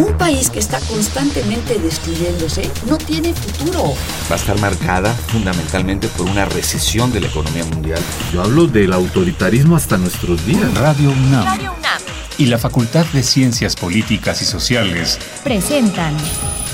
Un país que está constantemente destruyéndose no tiene futuro. Va a estar marcada fundamentalmente por una recesión de la economía mundial. Yo hablo del autoritarismo hasta nuestros días. Radio UNAM. Radio UNAM. Y la Facultad de Ciencias Políticas y Sociales presentan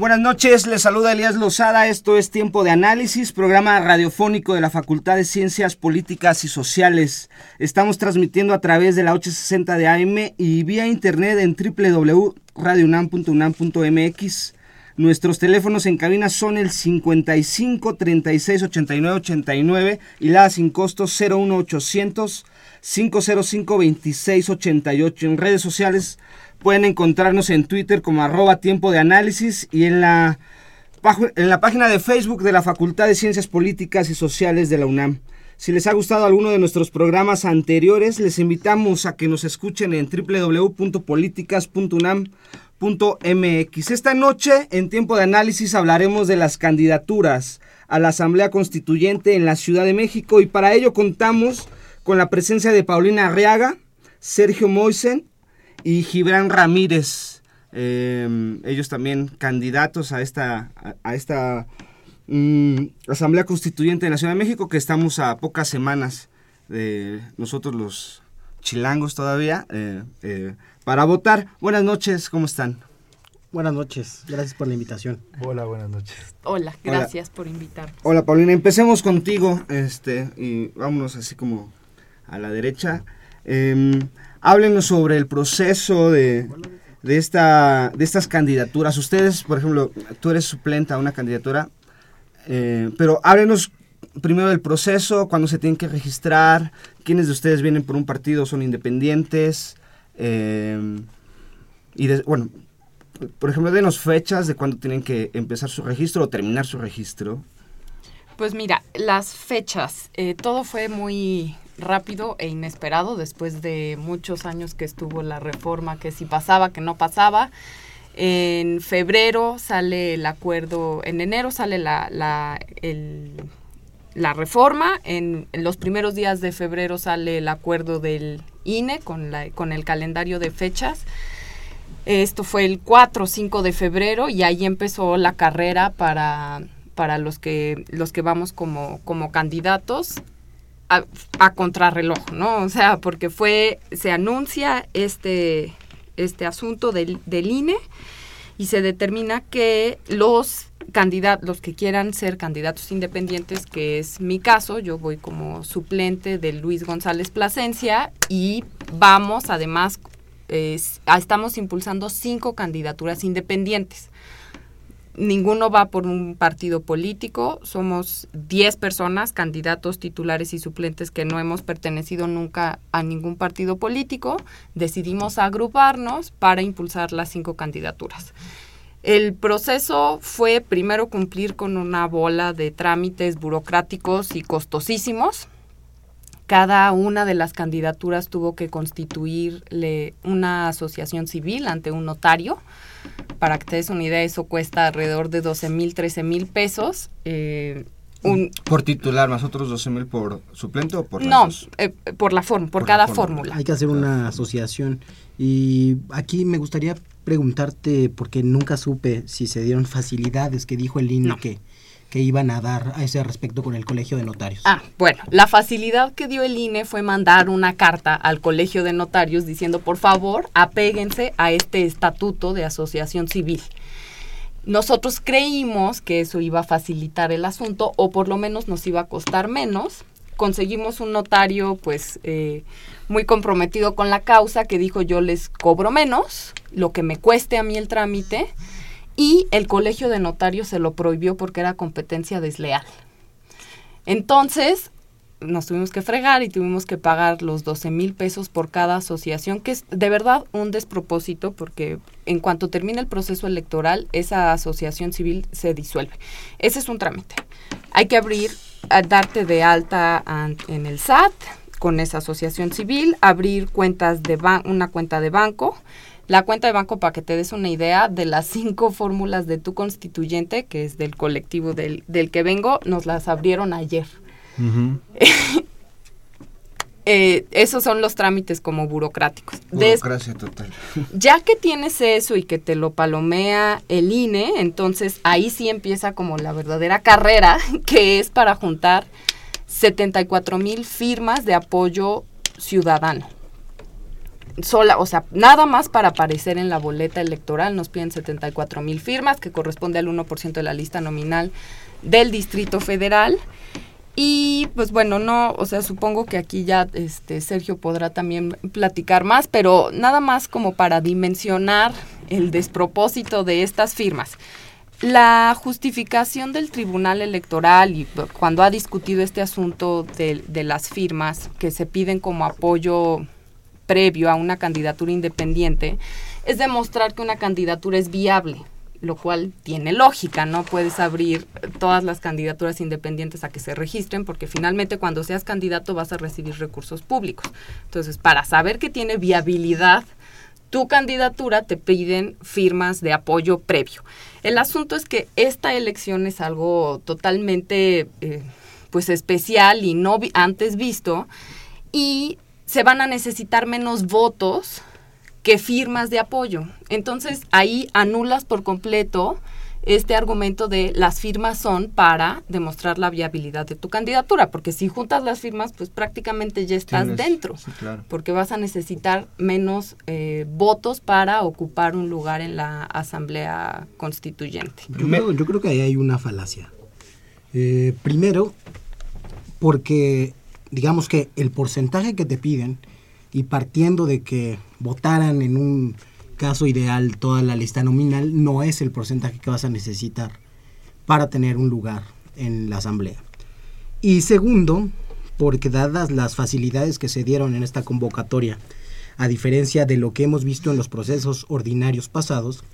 Buenas noches, les saluda Elías Lozada, esto es Tiempo de Análisis, programa radiofónico de la Facultad de Ciencias Políticas y Sociales. Estamos transmitiendo a través de la 860 de AM y vía internet en www.radiounam.unam.mx. Nuestros teléfonos en cabina son el 55 36 89 89 y la sin costo 01800 505 26 88. En redes sociales Pueden encontrarnos en Twitter como arroba tiempo de análisis y en la, en la página de Facebook de la Facultad de Ciencias Políticas y Sociales de la UNAM. Si les ha gustado alguno de nuestros programas anteriores, les invitamos a que nos escuchen en www.políticas.unam.mx. Esta noche, en tiempo de análisis, hablaremos de las candidaturas a la Asamblea Constituyente en la Ciudad de México y para ello contamos con la presencia de Paulina Arriaga, Sergio Moisen y Gibran Ramírez, em, ellos también candidatos a esta, a, esta mm, Asamblea Constituyente de la Ciudad de México, que estamos a pocas semanas de nosotros los chilangos todavía, eh, eh, para votar. Buenas noches, ¿cómo están? Buenas noches, gracias por la invitación. Hola, buenas noches. Hola, gracias por invitar. Hola Paulina, empecemos contigo, este, y vámonos así como a la derecha. Em, Háblenos sobre el proceso de, de, esta, de estas candidaturas. Ustedes, por ejemplo, tú eres suplente a una candidatura, eh, pero háblenos primero del proceso, cuándo se tienen que registrar, quiénes de ustedes vienen por un partido, son independientes, eh, y bueno, por ejemplo, denos fechas de cuándo tienen que empezar su registro o terminar su registro. Pues mira, las fechas, eh, todo fue muy rápido e inesperado después de muchos años que estuvo la reforma, que si pasaba, que no pasaba. En febrero sale el acuerdo, en enero sale la, la, la reforma, en, los primeros días de febrero sale el acuerdo del INE con, la, con el calendario de fechas. Esto fue el 4 o 5 de febrero y ahí empezó la carrera para, para los, que, los que vamos como, como candidatos a, contrarreloj, ¿no? O sea, porque fue, se anuncia este, este asunto del, del INE y se determina que los candidatos, los que quieran ser candidatos independientes, que es mi caso, yo voy como suplente de Luis González Plasencia y vamos además, estamos impulsando cinco candidaturas independientes ninguno va por un partido político, somos 10 personas, candidatos titulares y suplentes que no hemos pertenecido nunca a ningún partido político, decidimos agruparnos para impulsar las cinco candidaturas. El proceso fue primero cumplir con una bola de trámites burocráticos y costosísimos. Cada una de las candidaturas tuvo que constituirle una asociación civil ante un notario para que te des una idea, eso cuesta alrededor de 12 mil, 13 mil pesos. Eh, un, ¿Por titular más otros 12 mil por suplente o por No, eh, por la forma, por, cada fórmula. Hay que hacer una asociación. Y aquí me gustaría preguntarte, porque nunca supe si se dieron facilidades que dijo el INE que que iban a dar a ese respecto con el Colegio de Notarios. Ah, bueno, la facilidad que dio el INE fue mandar una carta al Colegio de Notarios diciendo, por favor, apéguense a este estatuto de asociación civil. Nosotros creímos que eso iba a facilitar el asunto o por lo menos nos iba a costar menos. Conseguimos un notario pues eh, muy comprometido con la causa que dijo yo les cobro menos, lo que me cueste a mí el trámite y el colegio de notarios se lo prohibió porque era competencia desleal. Entonces, nos tuvimos que fregar y tuvimos que pagar los 12 mil pesos por cada asociación, que es de verdad un despropósito porque en cuanto termine el proceso electoral, esa asociación civil se disuelve. Ese es un trámite. Hay que abrir, darte de alta en el SAT, con esa asociación civil, abrir cuentas de una cuenta de banco. La cuenta de banco, para que te des una idea, de las cinco fórmulas de tu constituyente, que es del colectivo del, del que vengo, nos las abrieron ayer. Eh, esos son los trámites como burocráticos. Burocracia total. Ya que tienes eso y que te lo palomea el INE, entonces ahí sí empieza como la verdadera carrera, que es para juntar 74 mil firmas de apoyo ciudadano. Sola, o sea, nada más para aparecer en la boleta electoral nos piden 74 mil firmas, que corresponde al 1% de la lista nominal del Distrito Federal. Y pues bueno, no, o sea, supongo que aquí ya este Sergio podrá también platicar más, pero nada más como para dimensionar el despropósito de estas firmas. La justificación del Tribunal Electoral y cuando ha discutido este asunto de, de las firmas que se piden como apoyo previo a una candidatura independiente es demostrar que una candidatura es viable lo cual tiene lógica, no puedes abrir todas las candidaturas independientes a que se registren porque finalmente cuando seas candidato vas a recibir recursos públicos. Entonces, para saber que tiene viabilidad tu candidatura te piden firmas de apoyo previo. El asunto es que esta elección es algo totalmente eh, pues especial y no antes visto y se van a necesitar menos votos que firmas de apoyo. Entonces ahí anulas por completo este argumento de las firmas son para demostrar la viabilidad de tu candidatura, porque si juntas las firmas, pues prácticamente ya estás dentro, porque vas a necesitar menos eh, votos para ocupar un lugar en la Asamblea Constituyente. Yo creo, que ahí hay una falacia. Eh, primero, porque digamos que el porcentaje que te piden y partiendo de que votaran en un caso ideal toda la lista nominal, no es el porcentaje que vas a necesitar para tener un lugar en la asamblea. Y segundo, porque dadas las facilidades que se dieron en esta convocatoria, a diferencia de lo que hemos visto en los procesos ordinarios pasados,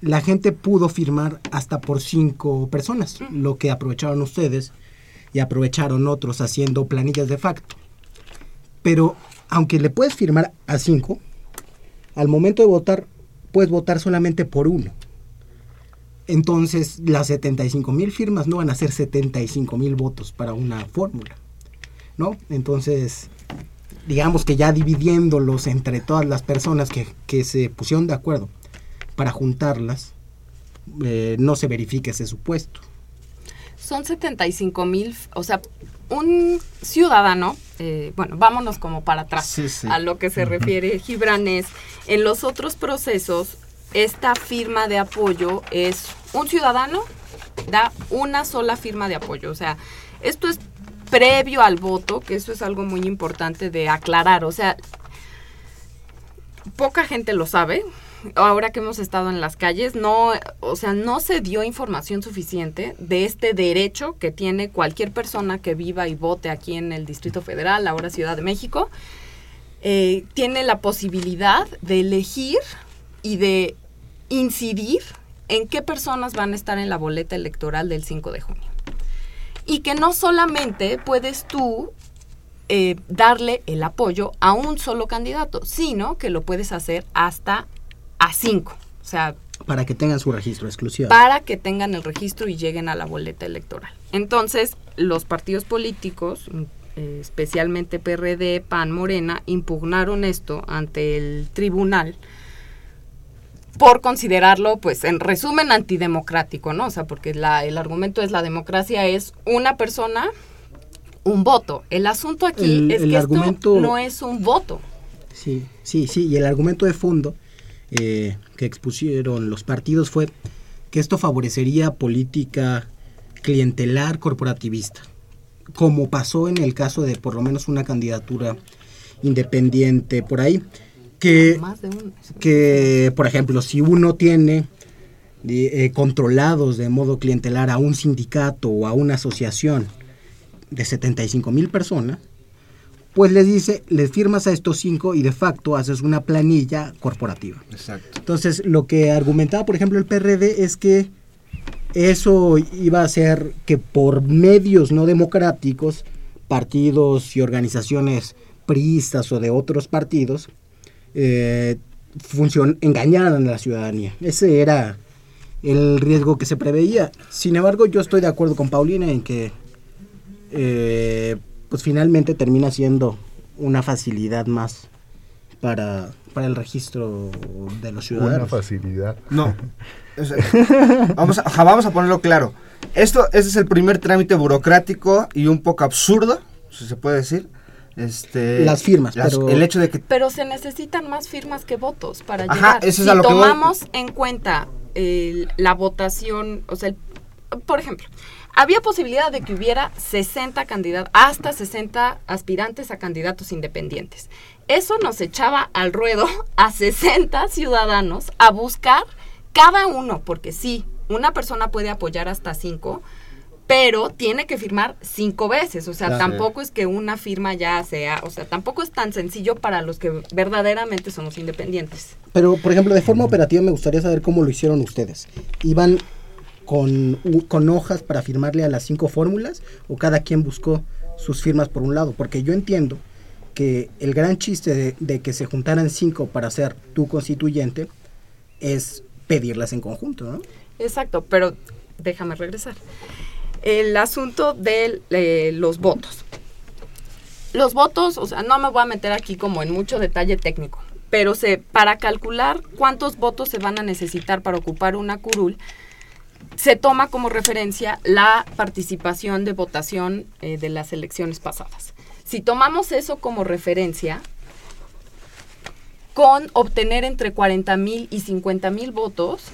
la gente pudo firmar hasta por cinco personas, lo que aprovecharon ustedes y aprovecharon otros haciendo planillas de facto. Pero aunque le puedes firmar a cinco, al momento de votar, puedes votar solamente por uno. Entonces, las 75 mil firmas no van a ser 75 mil votos para una fórmula, ¿no? Entonces, digamos que ya dividiéndolos entre todas las personas que, se pusieron de acuerdo para juntarlas, eh, no se verifica ese supuesto. Son 75 mil, o sea, un ciudadano, eh, bueno, vámonos como para atrás a lo que se refiere Gibran es, en los otros procesos, esta firma de apoyo es un ciudadano da una sola firma de apoyo, o sea, esto es previo al voto, que eso es algo muy importante de aclarar, o sea, poca gente lo sabe, ahora que hemos estado en las calles, no, o sea, no se dio información suficiente de este derecho que tiene cualquier persona que viva y vote aquí en el Distrito Federal, ahora Ciudad de México. Eh, tiene la posibilidad de elegir y de incidir en qué personas van a estar en la boleta electoral del 5 de junio. Y que no solamente puedes tú eh, darle el apoyo a un solo candidato, sino que lo puedes hacer hasta a cinco. O sea, para que tengan su registro exclusivo. Para que tengan el registro y lleguen a la boleta electoral. Entonces, los partidos políticos, eh, especialmente PRD, PAN, Morena, impugnaron esto ante el tribunal por considerarlo, pues, en resumen, antidemocrático, ¿no? O sea, porque la, el argumento es la democracia es una persona, un voto. El asunto aquí es que esto no es un voto. Sí, sí, sí, y el argumento de fondo eh, que expusieron los partidos fue que esto favorecería política clientelar corporativista, como pasó en el caso de por lo menos una candidatura independiente por ahí, que, que por ejemplo, si uno tiene eh, controlados de modo clientelar a un sindicato o a una asociación de 75 mil personas, pues les dice, les firmas a estos cinco y de facto haces una planilla corporativa. Exacto. Entonces, lo que argumentaba, por ejemplo, el PRD es que eso iba a hacer que por medios no democráticos partidos y organizaciones priistas o de otros partidos eh, engañaran a la ciudadanía. Ese era el riesgo que se preveía. Sin embargo, yo estoy de acuerdo con Paulina en que eh, pues finalmente termina siendo una facilidad más para, para el registro de los ciudadanos. Una facilidad. No. vamos, a, vamos a ponerlo claro. Esto este es el primer trámite burocrático y un poco absurdo, si se puede decir. Este, las firmas, pero... el hecho de que pero se necesitan más firmas que votos para llegar. si tomamos en cuenta la votación, o sea, por ejemplo, había posibilidad de que hubiera 60 candidatos, hasta 60 aspirantes a candidatos independientes. Eso nos echaba al ruedo a 60 ciudadanos a buscar cada uno, porque sí, una persona puede apoyar hasta cinco, pero tiene que firmar cinco veces. O sea, tampoco es que una firma ya sea, o sea, tampoco es tan sencillo para los que verdaderamente somos independientes. Pero, por ejemplo, de forma operativa me gustaría saber cómo lo hicieron ustedes. ¿Iban con, con hojas para firmarle a las cinco fórmulas o cada quien buscó sus firmas por un lado? Porque yo entiendo que el gran chiste de, que se juntaran cinco para ser tu constituyente es pedirlas en conjunto, ¿no? Exacto, pero déjame regresar. El asunto de eh, los votos. Los votos, o sea, no me voy a meter aquí como en mucho detalle técnico, pero se, para calcular cuántos votos se van a necesitar para ocupar una curul, se toma como referencia la participación de votación eh, de las elecciones pasadas. Si tomamos eso como referencia, con obtener entre 40 mil y 50 mil votos,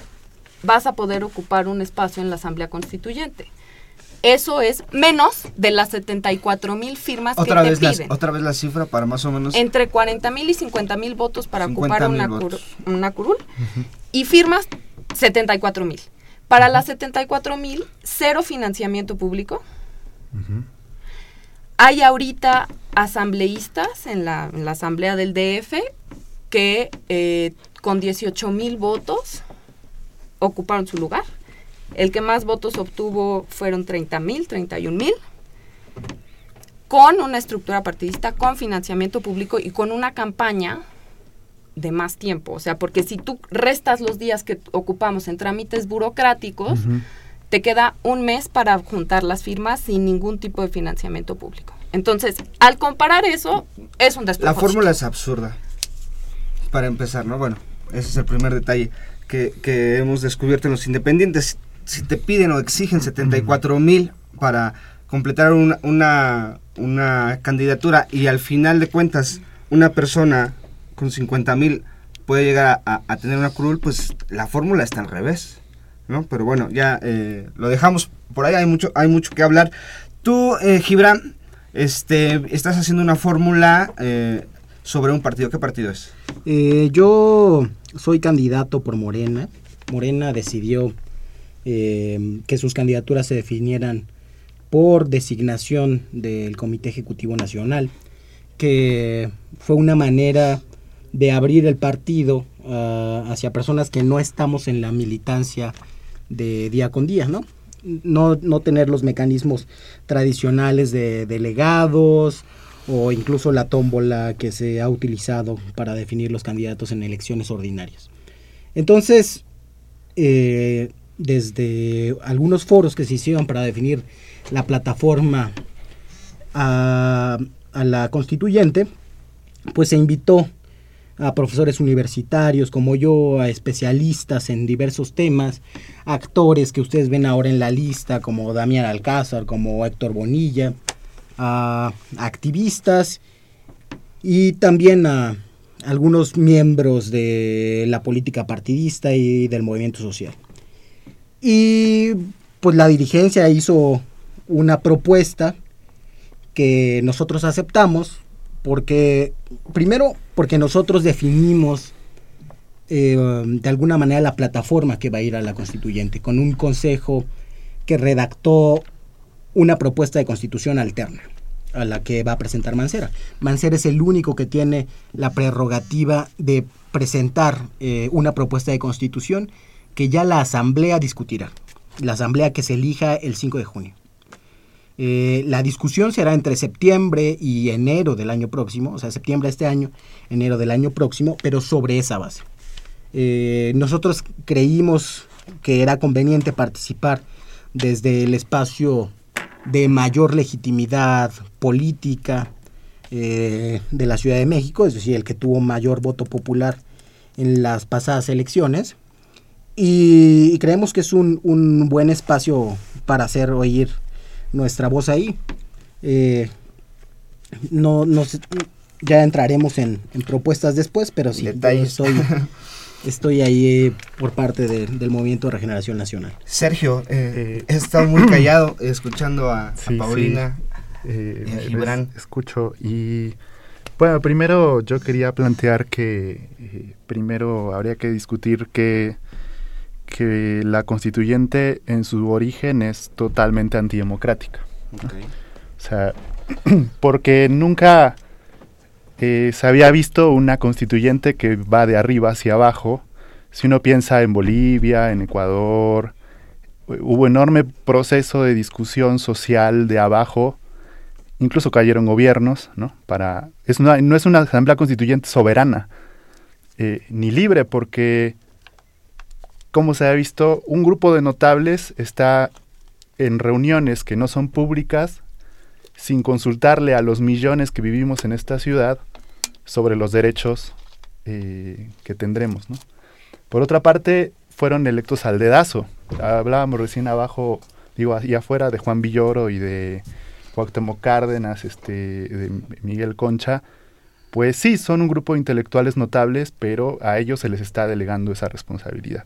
vas a poder ocupar un espacio en la Asamblea Constituyente. Eso es menos de las 74 mil firmas otra que vez te piden. otra vez la cifra para más o menos... Entre 40 mil y 50 mil votos para ocupar una, una, curul. Y firmas 74 mil. Para las 74 mil, cero financiamiento público. Hay ahorita asambleístas en la, en la asamblea del DF que eh, con 18 mil votos ocuparon su lugar. El que más votos obtuvo fueron 30 mil, 31 mil, con una estructura partidista, con financiamiento público y con una campaña de más tiempo. O sea, porque si tú restas los días que ocupamos en trámites burocráticos, te queda un mes para juntar las firmas sin ningún tipo de financiamiento público. Entonces, al comparar eso, es un La fórmula es absurda. Para empezar, ¿no? Bueno, ese es el primer detalle que, que hemos descubierto en los independientes si te piden o exigen 74 mil para completar una, una, candidatura y al final de cuentas una persona con 50 mil puede llegar a, tener una curul, pues la fórmula está al revés. ¿no? Pero bueno, ya eh, lo dejamos por ahí, hay mucho, hay mucho que hablar. Tú, eh, Gibran, este, estás haciendo una fórmula eh, sobre un partido. ¿Qué partido es? Eh, yo soy candidato por Morena. Morena decidió eh, que sus candidaturas se definieran por designación del Comité Ejecutivo Nacional, que fue una manera de abrir el partido ah, hacia personas que no estamos en la militancia de día con día, ¿no? No, no tener los mecanismos tradicionales de delegados o incluso la tómbola que se ha utilizado para definir los candidatos en elecciones ordinarias. Entonces, eh, desde algunos foros que se hicieron para definir la plataforma a, la constituyente, pues se invitó a profesores universitarios como yo, a especialistas en diversos temas, actores que ustedes ven ahora en la lista como Damián Alcázar, como Héctor Bonilla, a activistas y también a algunos miembros de la política partidista y del movimiento social. Y pues la dirigencia hizo una propuesta que nosotros aceptamos porque, primero, porque nosotros definimos eh, de alguna manera la plataforma que va a ir a la constituyente, con un consejo que redactó una propuesta de constitución alterna a la que va a presentar Mancera. Mancera es el único que tiene la prerrogativa de presentar eh, una propuesta de constitución que ya la Asamblea discutirá, la Asamblea que se elija el 5 de junio. Eh, la discusión será entre septiembre y enero del año próximo, o sea, septiembre de este año, enero del año próximo, pero sobre esa base. Eh, nosotros creímos que era conveniente participar desde el espacio de mayor legitimidad política eh, de la Ciudad de México, es decir, el que tuvo mayor voto popular en las pasadas elecciones. Y, creemos que es un, un, buen espacio para hacer oír nuestra voz ahí. Eh, no, no ya entraremos en, propuestas después, pero sí, estoy, estoy ahí eh, por parte del Movimiento de Regeneración Nacional. Sergio, eh, he estado muy callado escuchando a, Paulina y a Gibran. Escucho y... Bueno, primero yo quería plantear que primero habría que discutir que que la constituyente en su origen es totalmente antidemocrática. O sea, porque nunca eh, se había visto una constituyente que va de arriba hacia abajo. Si uno piensa en Bolivia, en Ecuador, hubo enorme proceso de discusión social de abajo, incluso cayeron gobiernos, ¿no? Para, es no es una asamblea constituyente soberana, eh, ni libre, porque como se ha visto, un grupo de notables está en reuniones que no son públicas sin consultarle a los millones que vivimos en esta ciudad sobre los derechos eh, que tendremos. Por otra parte, fueron electos al dedazo. Hablábamos recién abajo, digo, ahí afuera de Juan Villoro y de Cuauhtémoc Cárdenas, este, de Miguel Concha. Pues sí, son un grupo de intelectuales notables, pero a ellos se les está delegando esa responsabilidad.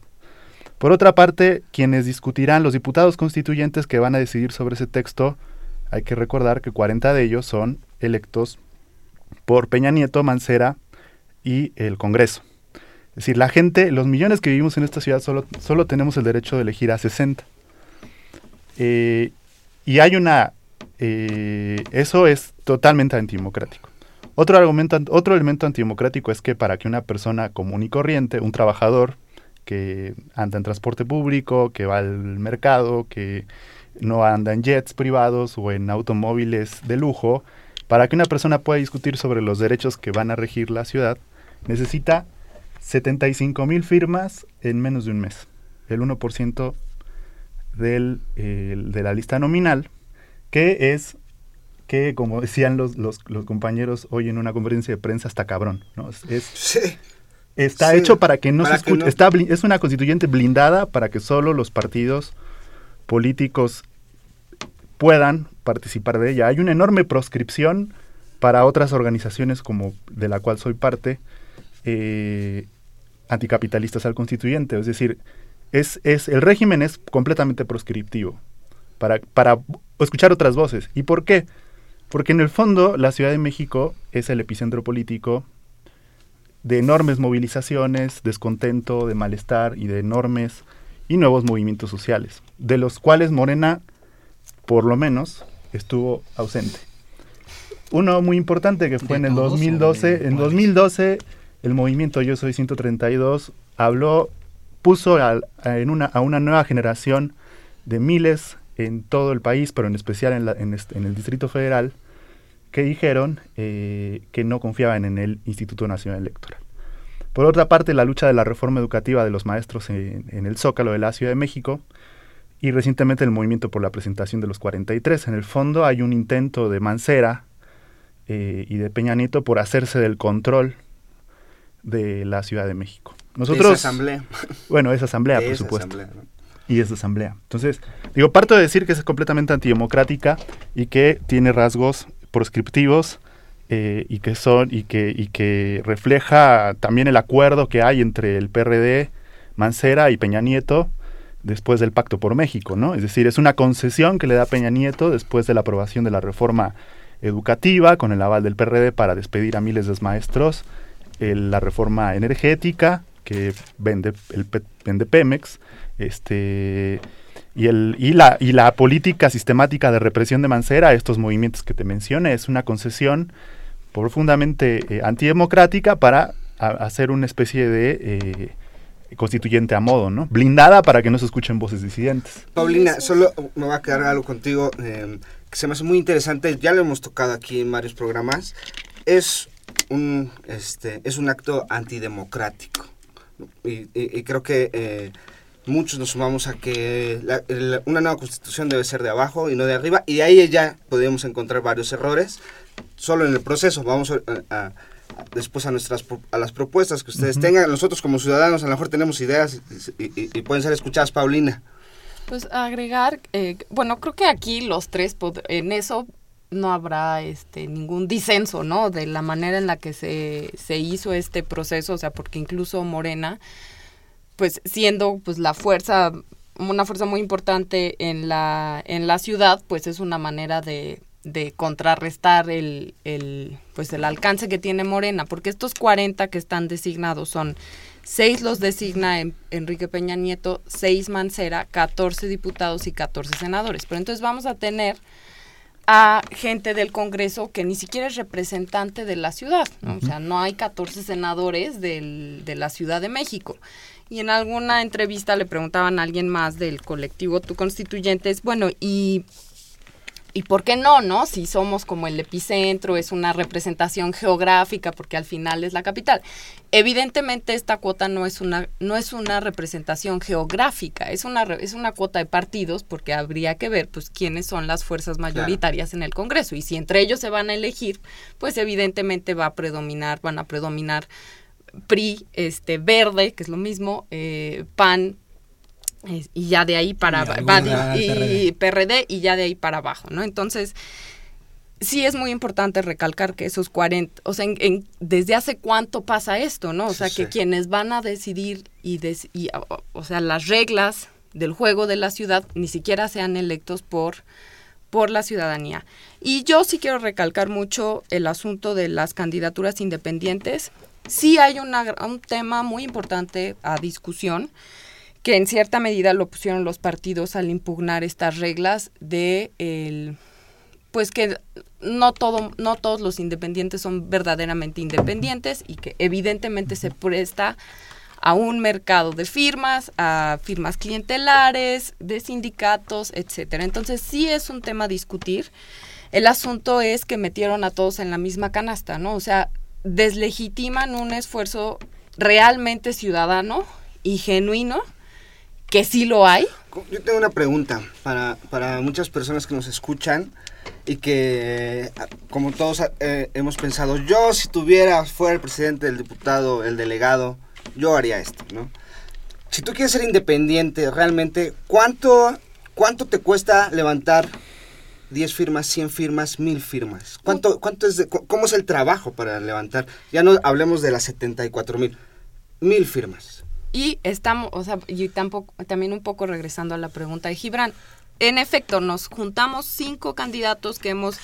Por otra parte, quienes discutirán, los diputados constituyentes que van a decidir sobre ese texto, hay que recordar que 40 de ellos son electos por Peña Nieto, Mancera y el Congreso. Es decir, la gente, los millones que vivimos en esta ciudad, solo, solo tenemos el derecho de elegir a 60. Eh, y hay una... Eh, eso es totalmente antidemocrático. Otro, argumento, otro elemento antidemocrático es que para que una persona común y corriente, un trabajador, que anda en transporte público, que va al mercado, que no anda en jets privados o en automóviles de lujo, para que una persona pueda discutir sobre los derechos que van a regir la ciudad, necesita 75 mil firmas en menos de un mes, el 1% del, de la lista nominal, que es que, como decían los, los, compañeros hoy en una conferencia de prensa, está cabrón. ¿no? Sí. Está hecho para que no se escuche. es una constituyente blindada para que solo los partidos políticos puedan participar de ella. Hay una enorme proscripción para otras organizaciones como de la cual soy parte, eh, anticapitalistas al constituyente. Es decir, es, es, el régimen es completamente proscriptivo para, para escuchar otras voces. ¿Y por qué? Porque en el fondo la Ciudad de México es el epicentro político de enormes movilizaciones, descontento, de malestar y de enormes y nuevos movimientos sociales, de los cuales Morena, por lo menos, estuvo ausente. Uno muy importante que fue en el 2012, en 2012 el movimiento Yo Soy 132 habló, puso en una, a una nueva generación de miles en todo el país, pero en especial en, en el Distrito Federal, que dijeron eh, que no confiaban en el Instituto Nacional Electoral. Por otra parte, la lucha de la reforma educativa de los maestros en, el Zócalo de la Ciudad de México y recientemente el movimiento por la presentación de los 43. En el fondo hay un intento de Mancera eh, y de Peña Nieto por hacerse del control de la Ciudad de México. Nosotros, esa asamblea. Bueno, esa asamblea, por supuesto. Y esa asamblea. Entonces, digo, parto de decir que es completamente antidemocrática y que tiene rasgos proscriptivos eh, y que son y que, refleja también el acuerdo que hay entre el PRD, Mancera y Peña Nieto después del Pacto por México, ¿no? Es decir, es una concesión que le da Peña Nieto después de la aprobación de la reforma educativa con el aval del PRD para despedir a miles de maestros, la reforma energética que vende el vende Pemex, este y, el, y, la, y la política sistemática de represión de Mancera, estos movimientos que te mencioné, es una concesión profundamente eh, antidemocrática para hacer una especie de eh, constituyente a modo, ¿no? Blindada para que no se escuchen voces disidentes. Paulina, solo me va a quedar algo contigo. Em, que se me hace muy interesante, ya lo hemos tocado aquí en varios programas, es un, este, es un acto antidemocrático. Y, y- y creo que eh, muchos nos sumamos a que la- la- una nueva constitución debe ser de abajo y no de arriba, y ahí ya podemos encontrar varios errores, solo en el proceso. Vamos a, a- a- después a nuestras pro- a las propuestas que ustedes tengan. Nosotros como ciudadanos a lo mejor tenemos ideas y, y- y pueden ser escuchadas, Paulina. Pues agregar, eh, bueno, creo que aquí los tres, pod- en eso no habrá este ningún disenso, ¿no? De la manera en la que se, se hizo este proceso, o sea, porque incluso Morena, pues siendo pues la fuerza, una fuerza muy importante en la, en la ciudad, pues es una manera de, de contrarrestar el, el, pues el alcance que tiene Morena, porque estos 40 que están designados son seis los designa en- Enrique Peña Nieto, seis Mancera, 14 diputados y 14 senadores. Pero entonces vamos a tener a gente del Congreso que ni siquiera es representante de la ciudad, ¿no? o sea, no hay 14 senadores del- de la Ciudad de México. Y en alguna entrevista le preguntaban a alguien más del colectivo Tu Constituyentes, bueno, y ¿Y por qué no, no? Si somos como el epicentro, es una representación geográfica, porque al final es la capital. Evidentemente esta cuota no es una no es una representación geográfica, es una es una cuota de partidos, porque habría que ver, pues, quiénes son las fuerzas mayoritarias en el Congreso y si entre ellos se van a elegir, pues evidentemente va a predominar, van a predominar PRI, este, Verde, que es lo mismo, eh, PAN, es- y ya de ahí para alguna y, PRD. y PRD y ya de ahí para abajo, ¿no? Entonces, sí es muy importante recalcar que esos 40, o sea, en- en- desde hace cuánto pasa esto, ¿no? O sea, que quienes van a decidir y, des- y, o, o sea, las reglas del juego de la ciudad ni siquiera sean electos por por la ciudadanía. Y yo sí quiero recalcar mucho el asunto de las candidaturas independientes. Sí hay un tema muy importante a discusión que en cierta medida lo pusieron los partidos al impugnar estas reglas de el pues que no todo no todos los independientes son verdaderamente independientes y que evidentemente se presta a un mercado de firmas, a firmas clientelares, de sindicatos, etcétera. Entonces sí es un tema a discutir. El asunto es que metieron a todos en la misma canasta, ¿no? O sea, deslegitiman un esfuerzo realmente ciudadano y genuino, que sí lo hay, Yo tengo una pregunta para, para muchas personas que nos escuchan y que, ah, como todos eh, hemos pensado, yo si tuviera, fuera el presidente, el diputado, el delegado, yo haría esto, ¿no? Si tú quieres ser independiente, realmente, ¿cuánto, cuánto te cuesta levantar 10 firmas, 100 firmas, 1000 firmas? ¿Cuánto, cuánto es de- ¿Cómo es el trabajo para levantar? Ya no hablemos de las 74 mil, 1000 firmas. Y estamos, o sea, y tampoco, también un poco regresando a la pregunta de Gibran. En efecto, nos juntamos cinco candidatos que hemos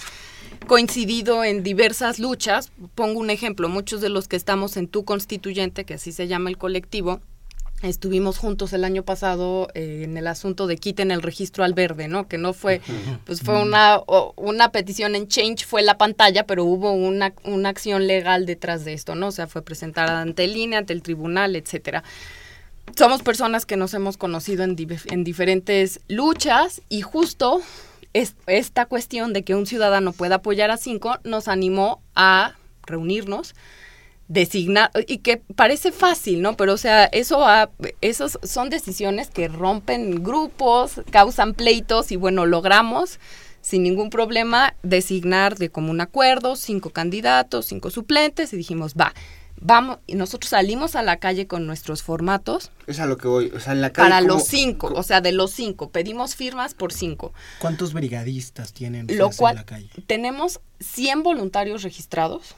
coincidido en diversas luchas. Pongo un ejemplo, muchos de los que estamos en Tu Constituyente, que así se llama el colectivo, estuvimos juntos el año pasado eh, en el asunto de quiten el registro al verde, ¿no? Que no fue, pues fue una, una petición en Change, fue la pantalla, pero hubo una, una acción legal detrás de esto, ¿no? O sea, fue presentada ante el INE, ante el tribunal, etcétera somos personas que nos hemos conocido en diferentes luchas y justo es- esta cuestión de que un ciudadano pueda apoyar a cinco nos animó a reunirnos, designar, y que parece fácil, ¿no? Pero o sea, eso ha- esos son decisiones que rompen grupos, causan pleitos y bueno, logramos sin ningún problema designar de común acuerdo cinco candidatos, cinco suplentes y dijimos, va, vamos, y nosotros salimos a la calle con nuestros formatos Es a lo que voy. O sea, en la calle. para ¿cómo- los cinco, o sea, de los cinco, pedimos firmas por cinco, ¿Cuántos brigadistas tienen lo ustedes en cual la calle? tenemos 100 voluntarios registrados,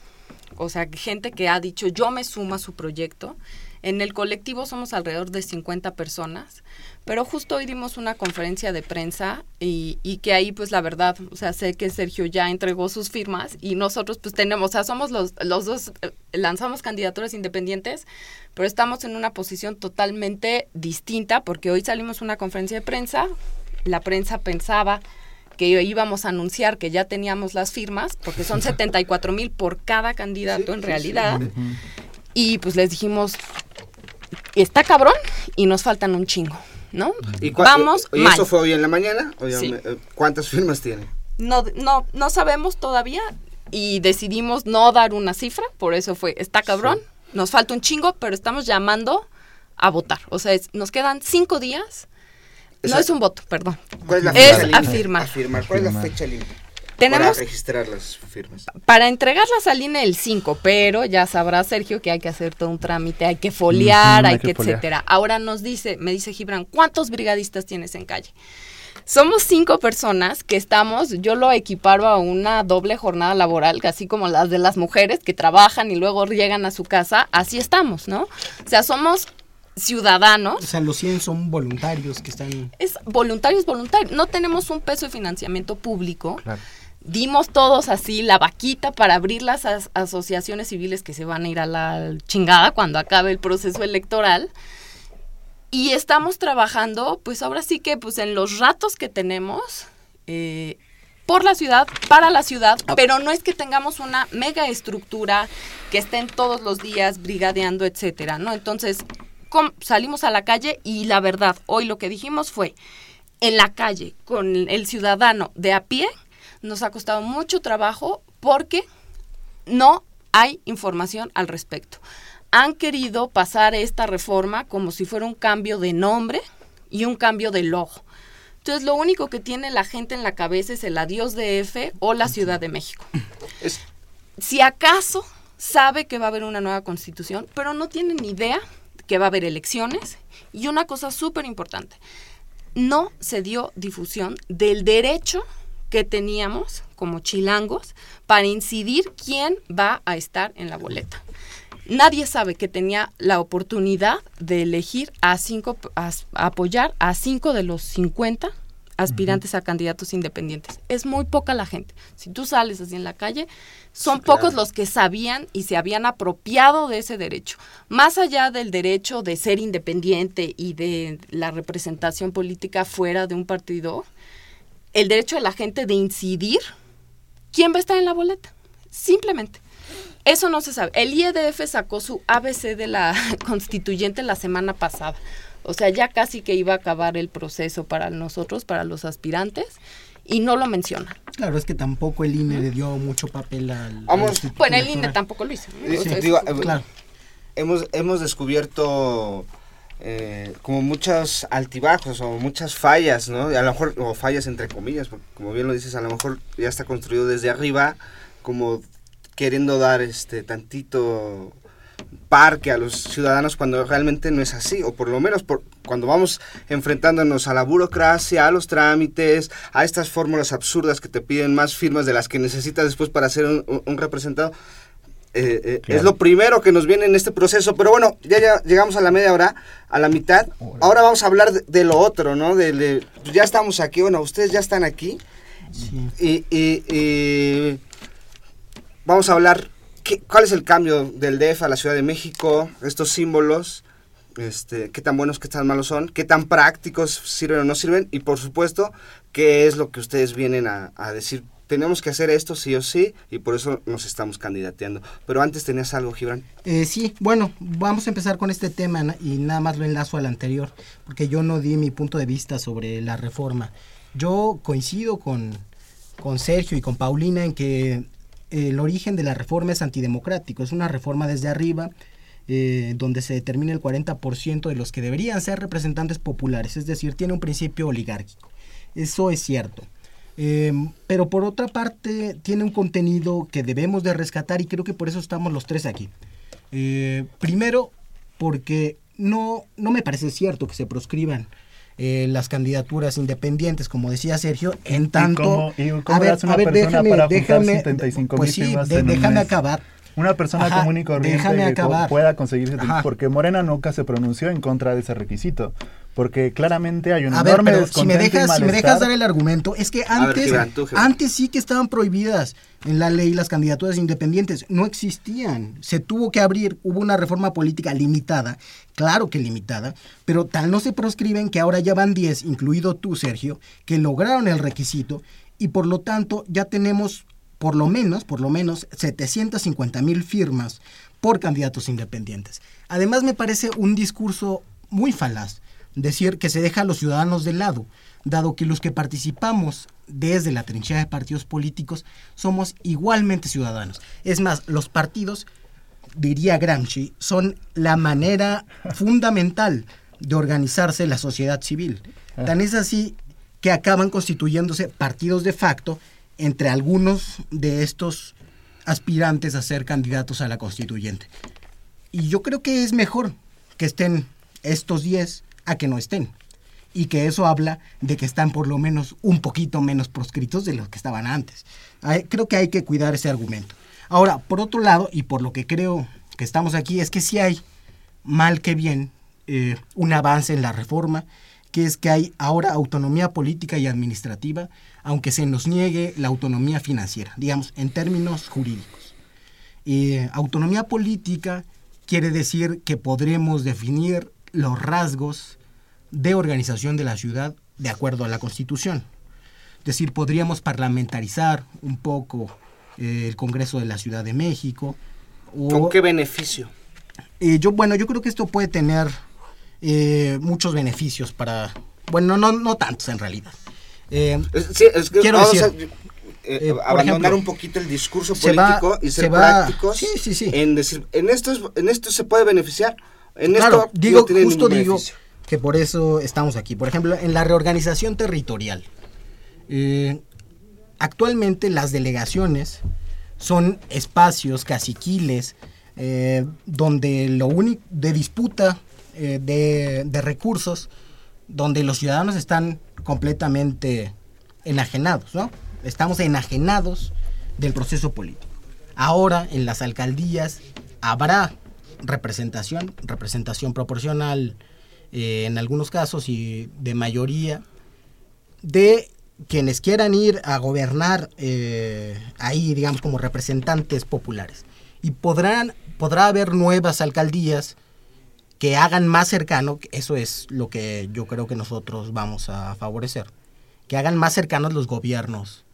o sea, gente que ha dicho yo me sumo a su proyecto. En el colectivo somos alrededor de 50 personas, pero justo hoy dimos una conferencia de prensa y, y que ahí pues la verdad, o sea, sé que Sergio ya entregó sus firmas y nosotros pues tenemos, o sea, somos los, los dos, eh, lanzamos candidaturas independientes, pero estamos en una posición totalmente distinta porque hoy salimos a una conferencia de prensa, la prensa pensaba que íbamos a anunciar que ya teníamos las firmas, porque son 74 mil por cada candidato en realidad. Y pues les dijimos, está cabrón y nos faltan un chingo, ¿no? ¿Y Vamos ¿Y mal. eso fue hoy en la mañana? Sí. eh, ¿Cuántas firmas tiene? no, no, no sabemos todavía y decidimos no dar una cifra, por eso fue, está cabrón, nos falta un chingo, pero estamos llamando a votar. O sea, es- nos quedan cinco días. No es un voto, perdón. ¿Cuál es la es fecha límite? afirmar. Afirmar. ¿Cuál es la fecha límite? Tenemos- Para registrar las firmas. Para entregarlas al INE el 5, pero ya sabrá Sergio que hay que hacer todo un trámite, hay que foliar, Ujú, hay, hay que, que foliar. etcétera. Ahora nos dice, me dice Gibran, ¿cuántos brigadistas tienes en calle? Somos cinco personas que estamos, yo lo equiparo a una doble jornada laboral, así como las de las mujeres que trabajan y luego llegan a su casa, así estamos, ¿no? O sea, somos ciudadanos O sea, los 100 son voluntarios que están... es voluntario, es voluntario. No tenemos un peso de financiamiento público. Dimos todos así la vaquita para abrir las as- asociaciones civiles que se van a ir a la chingada cuando acabe el proceso electoral. Y estamos trabajando, pues ahora sí que pues en los ratos que tenemos eh, por la ciudad, para la ciudad, pero no es que tengamos una mega estructura que estén todos los días brigadeando, etcétera, ¿no? Entonces, salimos a la calle y la verdad, hoy lo que dijimos fue, en la calle, con el ciudadano de a pie, nos ha costado mucho trabajo porque no hay información al respecto. Han querido pasar esta reforma como si fuera un cambio de nombre y un cambio de logo. Entonces, lo único que tiene la gente en la cabeza es el adiós de F o la Ciudad de México. Si acaso sabe que va a haber una nueva constitución, pero no tiene ni idea que va a haber elecciones. Y una cosa súper importante, no se dio difusión del derecho que teníamos como chilangos para incidir quién va a estar en la boleta. Nadie sabe que tenía la oportunidad de elegir a cinco, a, a apoyar a cinco de los 50 aspirantes a candidatos independientes. Es muy poca la gente. Si tú sales así en la calle, son Sí, claro. pocos los que sabían y se habían apropiado de ese derecho. Más allá del derecho de ser independiente y de la representación política fuera de un partido, el derecho de la gente de incidir quién va a estar en la boleta. Simplemente. Eso no se sabe. El IEDF sacó su ABC de la constituyente la semana pasada. O sea, ya casi que iba a acabar el proceso para nosotros, para los aspirantes, y no lo menciona. Claro, es que tampoco el INE le dio mucho papel al... Vamos. al Instituto Bueno, el INE tampoco lo hizo. ¿no? Sí, O sea, es- digo, eh, claro. hemos, hemos descubierto eh, como muchos altibajos o muchas fallas, ¿no? A lo mejor, o fallas entre comillas, porque como bien lo dices, a lo mejor ya está construido desde arriba, como queriendo dar este tantito parque a los ciudadanos cuando realmente no es así, o por lo menos por, cuando vamos enfrentándonos a la burocracia, a los trámites, a estas fórmulas absurdas que te piden más firmas de las que necesitas después para ser un- un representado, eh, eh, Claro. es lo primero que nos viene en este proceso, pero bueno, ya, ya llegamos a la media hora, a la mitad, ahora vamos a hablar de, de lo otro, ¿no? De, de- ya estamos aquí, bueno, ustedes ya están aquí, y, y- y vamos a hablar qué- cuál es el cambio del DF a la Ciudad de México, estos símbolos, este, qué tan buenos, qué tan malos son, qué tan prácticos sirven o no sirven, y por supuesto, qué es lo que ustedes vienen a, a decir. Tenemos que hacer esto sí o sí, y por eso nos estamos candidateando. Pero antes tenías algo, Gibran. Eh, sí, bueno, vamos a empezar con este tema y nada más lo enlazo al anterior, porque yo no di mi punto de vista sobre la reforma. Yo coincido con, con Sergio y con Paulina en que el origen de la reforma es antidemocrático, es una reforma desde arriba, eh, donde se determina el 40% de los que deberían ser representantes populares, es decir, tiene un principio oligárquico. Eso es cierto. Eh, pero por otra parte tiene un contenido que debemos de rescatar y creo que por eso estamos los tres aquí. Eh, primero, porque no, no me parece cierto que se proscriban eh, las candidaturas independientes, como decía Sergio, en tanto... cómo- y cómo hace una persona para juntar 75 pues mil sí, de- déjame acabar. Una persona Ajá, común y corriente déjame que acabar. pueda conseguir ese porque Morena nunca se pronunció en contra de ese requisito, porque claramente hay un A ver, enorme pero si me y dejas, si me dejas dar el argumento, es que ver, antes, antes sí que estaban prohibidas en la ley las candidaturas independientes, no existían. Se tuvo que abrir, hubo una reforma política limitada, claro que limitada, pero tal no se proscriben que ahora ya van 10, incluido tú, Sergio, que lograron el requisito y por lo tanto ya tenemos por lo menos, por lo menos 750 mil firmas por candidatos independientes. Además me parece un discurso muy falaz, decir que se deja a los ciudadanos de lado, dado que los que participamos desde la trinchera de partidos políticos somos igualmente ciudadanos. Es más, los partidos, diría Gramsci, son la manera fundamental de organizarse la sociedad civil. Tan es así que acaban constituyéndose partidos de facto entre algunos de estos aspirantes a ser candidatos a la constituyente. Y yo creo que es mejor que estén estos 10 a que no estén. Y que eso habla de que están por lo menos un poquito menos proscritos de los que estaban antes. creo que hay que cuidar ese argumento. Ahora, por otro lado, y por lo que creo que estamos aquí, es que sí hay, mal que bien, eh, un avance en la reforma, que es que hay ahora autonomía política y administrativa, aunque se nos niegue la autonomía financiera, digamos, en términos jurídicos. Eh, autonomía política quiere decir que podremos definir los rasgos de organización de la ciudad de acuerdo a la Constitución. Es decir, podríamos parlamentarizar un poco eh, el Congreso de la Ciudad de México. ¿Con qué beneficio? Eh, yo, bueno, yo creo que esto puede tener eh, muchos beneficios para, bueno, no, no tantos en realidad. sí, es que quiero decir, abandonar un poquito el discurso político y ser prácticos sí, sí, sí. en decir, en esto, en esto se puede beneficiar, en claro, esto digo, justo digo que por eso estamos aquí. Por ejemplo, en la reorganización territorial. Eh, actualmente las delegaciones son espacios caciquiles eh, donde lo único de disputa eh, de, de, recursos, donde los ciudadanos están completamente enajenados, ¿no? Estamos enajenados del proceso político. Ahora en las alcaldías habrá representación, representación proporcional eh, en algunos casos y de mayoría, de quienes quieran ir a gobernar eh, ahí, digamos, como representantes populares. Y podrán, podrá haber nuevas alcaldías que hagan más cercano, eso es lo que yo creo que nosotros vamos a favorecer, que hagan más cercanos los gobiernos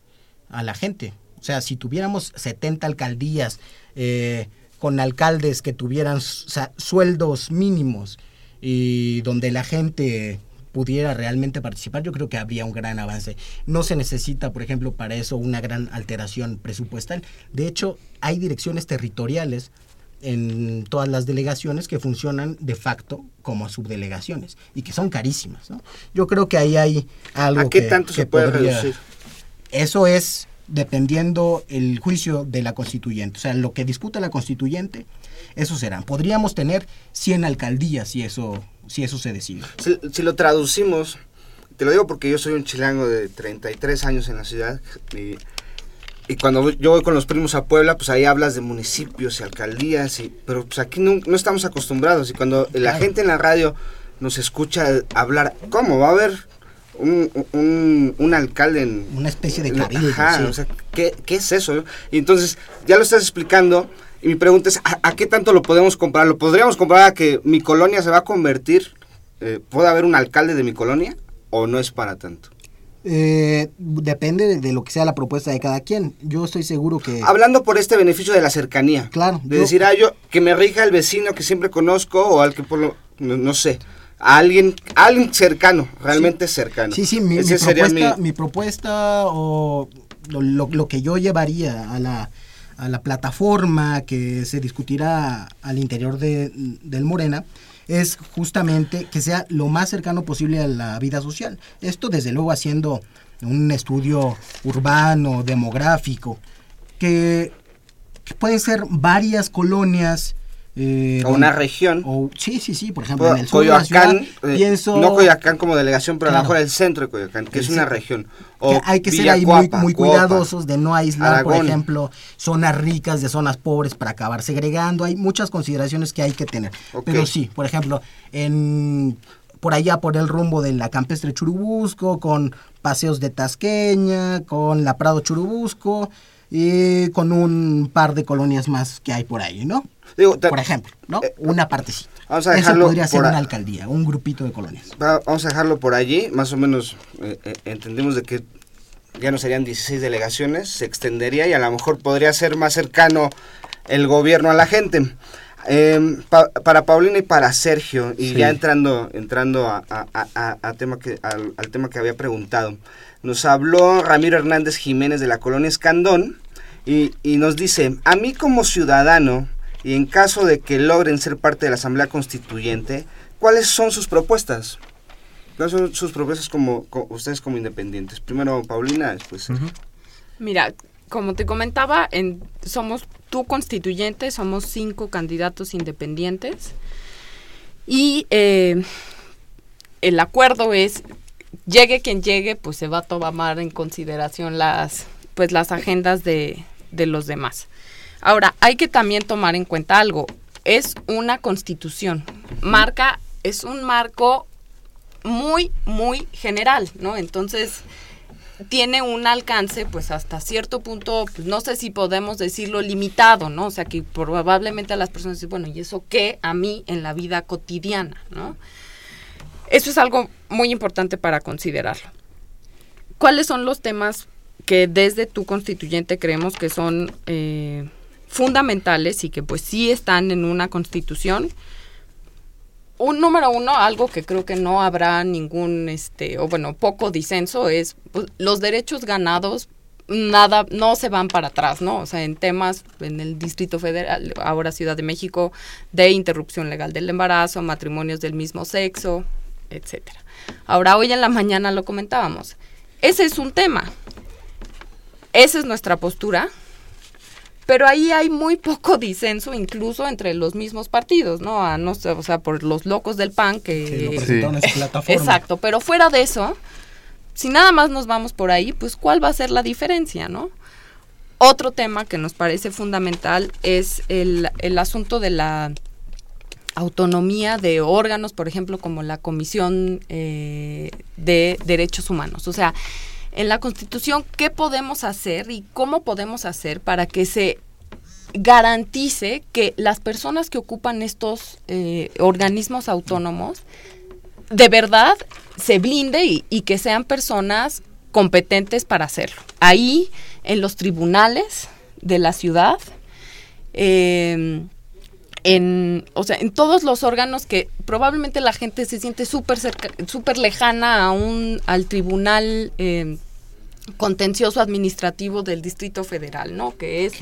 a la gente. O sea, si tuviéramos 70 alcaldías eh, con alcaldes que tuvieran sueldos mínimos y donde la gente pudiera realmente participar, yo creo que habría un gran avance. No se necesita, por ejemplo, para eso una gran alteración presupuestal. De hecho, hay direcciones territoriales en todas las delegaciones que funcionan de facto como subdelegaciones y que son carísimas. Yo creo que ahí hay algo ¿A qué tanto se puede reducir? Eso es dependiendo el juicio de la constituyente. O sea, lo que disputa la constituyente, eso será. Podríamos tener 100 alcaldías si eso, si eso se decide. Si, lo traducimos, te lo digo porque yo soy un chilango de 33 años en la ciudad y, y cuando yo voy con los primos a Puebla, pues ahí hablas de municipios y alcaldías, y, pero pues aquí no, no estamos acostumbrados y cuando la gente en la radio nos escucha hablar, ¿cómo? Va a haber un, un, alcalde en... Una especie de cabildo. o sea, ¿qué, ¿qué, es eso? Y entonces, ya lo estás explicando, y mi pregunta es, ¿a, qué tanto lo podemos comprar? ¿Lo podríamos comprar a que mi colonia se va a convertir? Eh, ¿Puede haber un alcalde de mi colonia? ¿O no es para tanto? Eh, depende de, lo que sea la propuesta de cada quien. Yo estoy seguro que... Hablando por este beneficio de la cercanía. Claro. De decir, ah, yo, que me rija el vecino que siempre conozco o al que por lo... no sé a alguien, alguien cercano, realmente cercano. Sí, sí, mi, propuesta, mi... propuesta o lo, que yo llevaría a la, a la plataforma que se discutirá al interior de, del Morena es justamente que sea lo más cercano posible a la vida social. Esto desde luego haciendo un estudio urbano, demográfico, que, que pueden ser varias colonias eh, o una región. O, sí, sí, sí, por ejemplo, en el sur de la ciudad, eh, pienso... No Coyoacán como delegación, pero a lo mejor el centro de Coyoacán, que es una región. O hay que ser ahí muy, muy cuidadosos de no aislar, por ejemplo, zonas ricas de zonas pobres para acabar segregando. Hay muchas consideraciones que hay que tener. Pero sí, por ejemplo, en por allá por el rumbo de la Campestre Churubusco, con paseos de Tasqueña, con la Prado Churubusco y con un par de colonias más que hay por ahí, ¿no? Por ejemplo, ¿no? Eh, una partecita. Vamos a dejarlo Eso podría ser una alcaldía, un grupito de colonias. vamos a dejarlo por allí, más o menos eh, eh, entendemos de que ya no serían 16 delegaciones, se extendería y a lo mejor podría ser más cercano el gobierno a la gente. Em, para Paulina y para Sergio, y ya entrando, entrando a, a, tema que, al, tema que había preguntado, nos habló Ramiro Hernández Jiménez de la colonia Escandón y, y nos dice, a mí como ciudadano, y en caso de que logren ser parte de la Asamblea Constituyente, ¿cuáles son sus propuestas? ¿Cuáles son sus propuestas como, ustedes como independientes? Primero Paulina, después. Mira, como te comentaba, en, somos tu constituyente, somos cinco candidatos independientes y eh, el acuerdo es llegue quien llegue, pues se va a tomar en consideración las pues las agendas de, de los demás. Ahora, hay que también tomar en cuenta algo. Es una constitución. Marca, es un marco muy, muy general, ¿no? Entonces, tiene un alcance, pues hasta cierto punto, pues no sé si podemos decirlo limitado, ¿no? O sea, que probablemente a las personas dicen, bueno, ¿y eso qué a mí en la vida cotidiana, ¿no? Eso es algo muy importante para considerarlo. ¿Cuáles son los temas que desde tu constituyente creemos que son eh, fundamentales y que pues sí están en una constitución? un número uno, algo que creo que no habrá ningún, este, o bueno, poco disenso, es pues, los derechos ganados nada, no se van para atrás, ¿no? O sea, en temas en el Distrito Federal, ahora Ciudad de México, de interrupción legal del embarazo, matrimonios del mismo sexo, etcétera. Ahora, hoy en la mañana lo comentábamos. Ese es un tema. Esa es nuestra postura pero ahí hay muy poco disenso incluso entre los mismos partidos, ¿no? A no o sea, por los locos del PAN que... presentaron plataforma. Exacto, pero fuera de eso, si nada más nos vamos por ahí, pues ¿cuál va a ser la diferencia, no? Otro tema que nos parece fundamental es el, el asunto de la autonomía de órganos, por ejemplo, como la Comisión eh, de Derechos Humanos. O sea, en la Constitución qué podemos hacer y cómo podemos hacer para que se garantice que las personas que ocupan estos eh, organismos autónomos de verdad se blinde y, que sean personas competentes para hacerlo. Ahí, en los tribunales de la ciudad, em, en, o sea, en todos los órganos que probablemente la gente se siente súper súper lejana a un, al tribunal eh, contencioso administrativo del Distrito Federal, ¿no? Que es,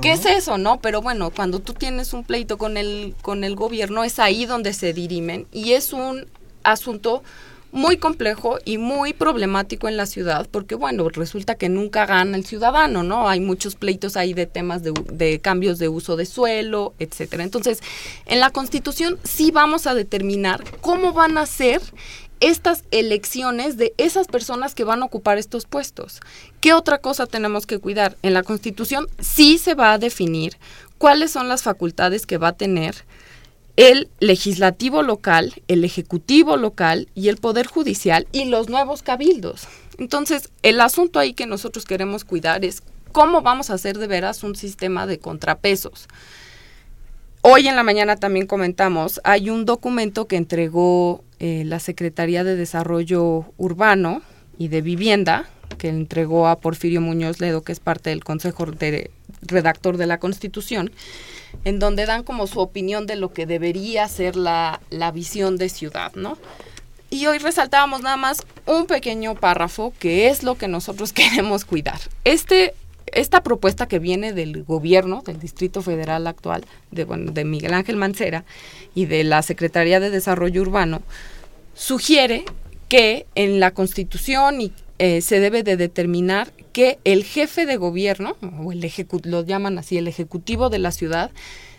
¿Qué es eso? no? Pero bueno, cuando tú tienes un pleito con el, con el gobierno, es ahí donde se dirimen y es un asunto muy complejo y muy problemático en la ciudad, porque bueno, resulta que nunca gana el ciudadano, ¿no? Hay muchos pleitos ahí de temas de, cambios de uso de suelo, etcétera. Entonces, en la Constitución sí vamos a determinar cómo van a ser estas elecciones de esas personas que van a ocupar estos puestos. ¿Qué otra cosa tenemos que cuidar? En la Constitución sí se va a definir cuáles son las facultades que va a tener el legislativo local, el ejecutivo local y el poder judicial y los nuevos cabildos. Entonces, el asunto ahí que nosotros queremos cuidar es cómo vamos a hacer de veras un sistema de contrapesos. Hoy en la mañana también comentamos, hay un documento que entregó eh, la Secretaría de Desarrollo Urbano y de Vivienda, que entregó a Porfirio Muñoz Ledo, que es parte del Consejo de Redactor de la Constitución, en donde dan como su opinión de lo que debería ser la, la visión de ciudad, ¿no? Y hoy resaltábamos nada más un pequeño párrafo que es lo que nosotros queremos cuidar. Este esta propuesta que viene del gobierno, del Distrito Federal actual, de, de Miguel Ángel Mancera y de la Secretaría de Desarrollo Urbano, sugiere que en la Constitución y, eh, se debe de determinar que el jefe de gobierno, o el lo llaman así, el ejecutivo de la ciudad,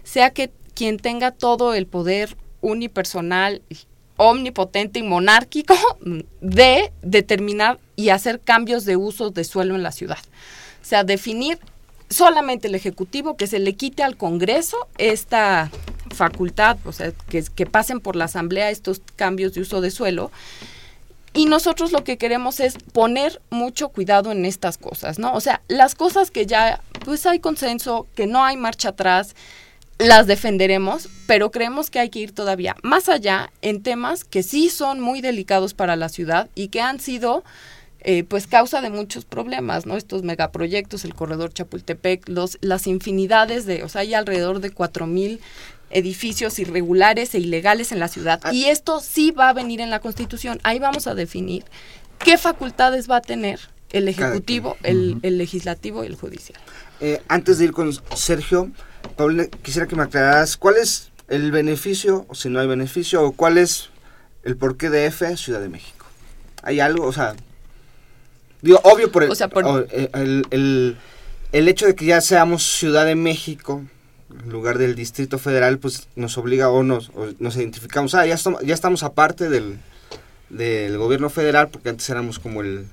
sea que quien tenga todo el poder unipersonal, omnipotente y monárquico de determinar y hacer cambios de uso de suelo en la ciudad. O sea, definir solamente el Ejecutivo, que se le quite al Congreso esta facultad, o sea, que, que pasen por la Asamblea estos cambios de uso de suelo. Y nosotros lo que queremos es poner mucho cuidado en estas cosas, ¿no? O sea, las cosas que ya, pues hay consenso, que no hay marcha atrás, las defenderemos, pero creemos que hay que ir todavía más allá en temas que sí son muy delicados para la ciudad y que han sido eh, pues causa de muchos problemas, ¿no? Estos megaproyectos, el corredor Chapultepec, los, las infinidades de, o sea, hay alrededor de cuatro mil edificios irregulares e ilegales en la ciudad. Ah. Y esto sí va a venir en la Constitución. Ahí vamos a definir qué facultades va a tener el Ejecutivo, el, el Legislativo y el Judicial. Eh, antes de ir con Sergio, Paulina, quisiera que me aclararas cuál es el beneficio, o si no hay beneficio, o cuál es el porqué de F Ciudad de México. ¿Hay algo? O sea, digo, obvio por el, O sea, por- o, eh, el, el- el hecho de que ya seamos Ciudad de México, lugar del Distrito Federal, pues nos obliga o nos, o nos identificamos, ah, ya, estamos, ya estamos aparte del, del gobierno federal, porque antes éramos como el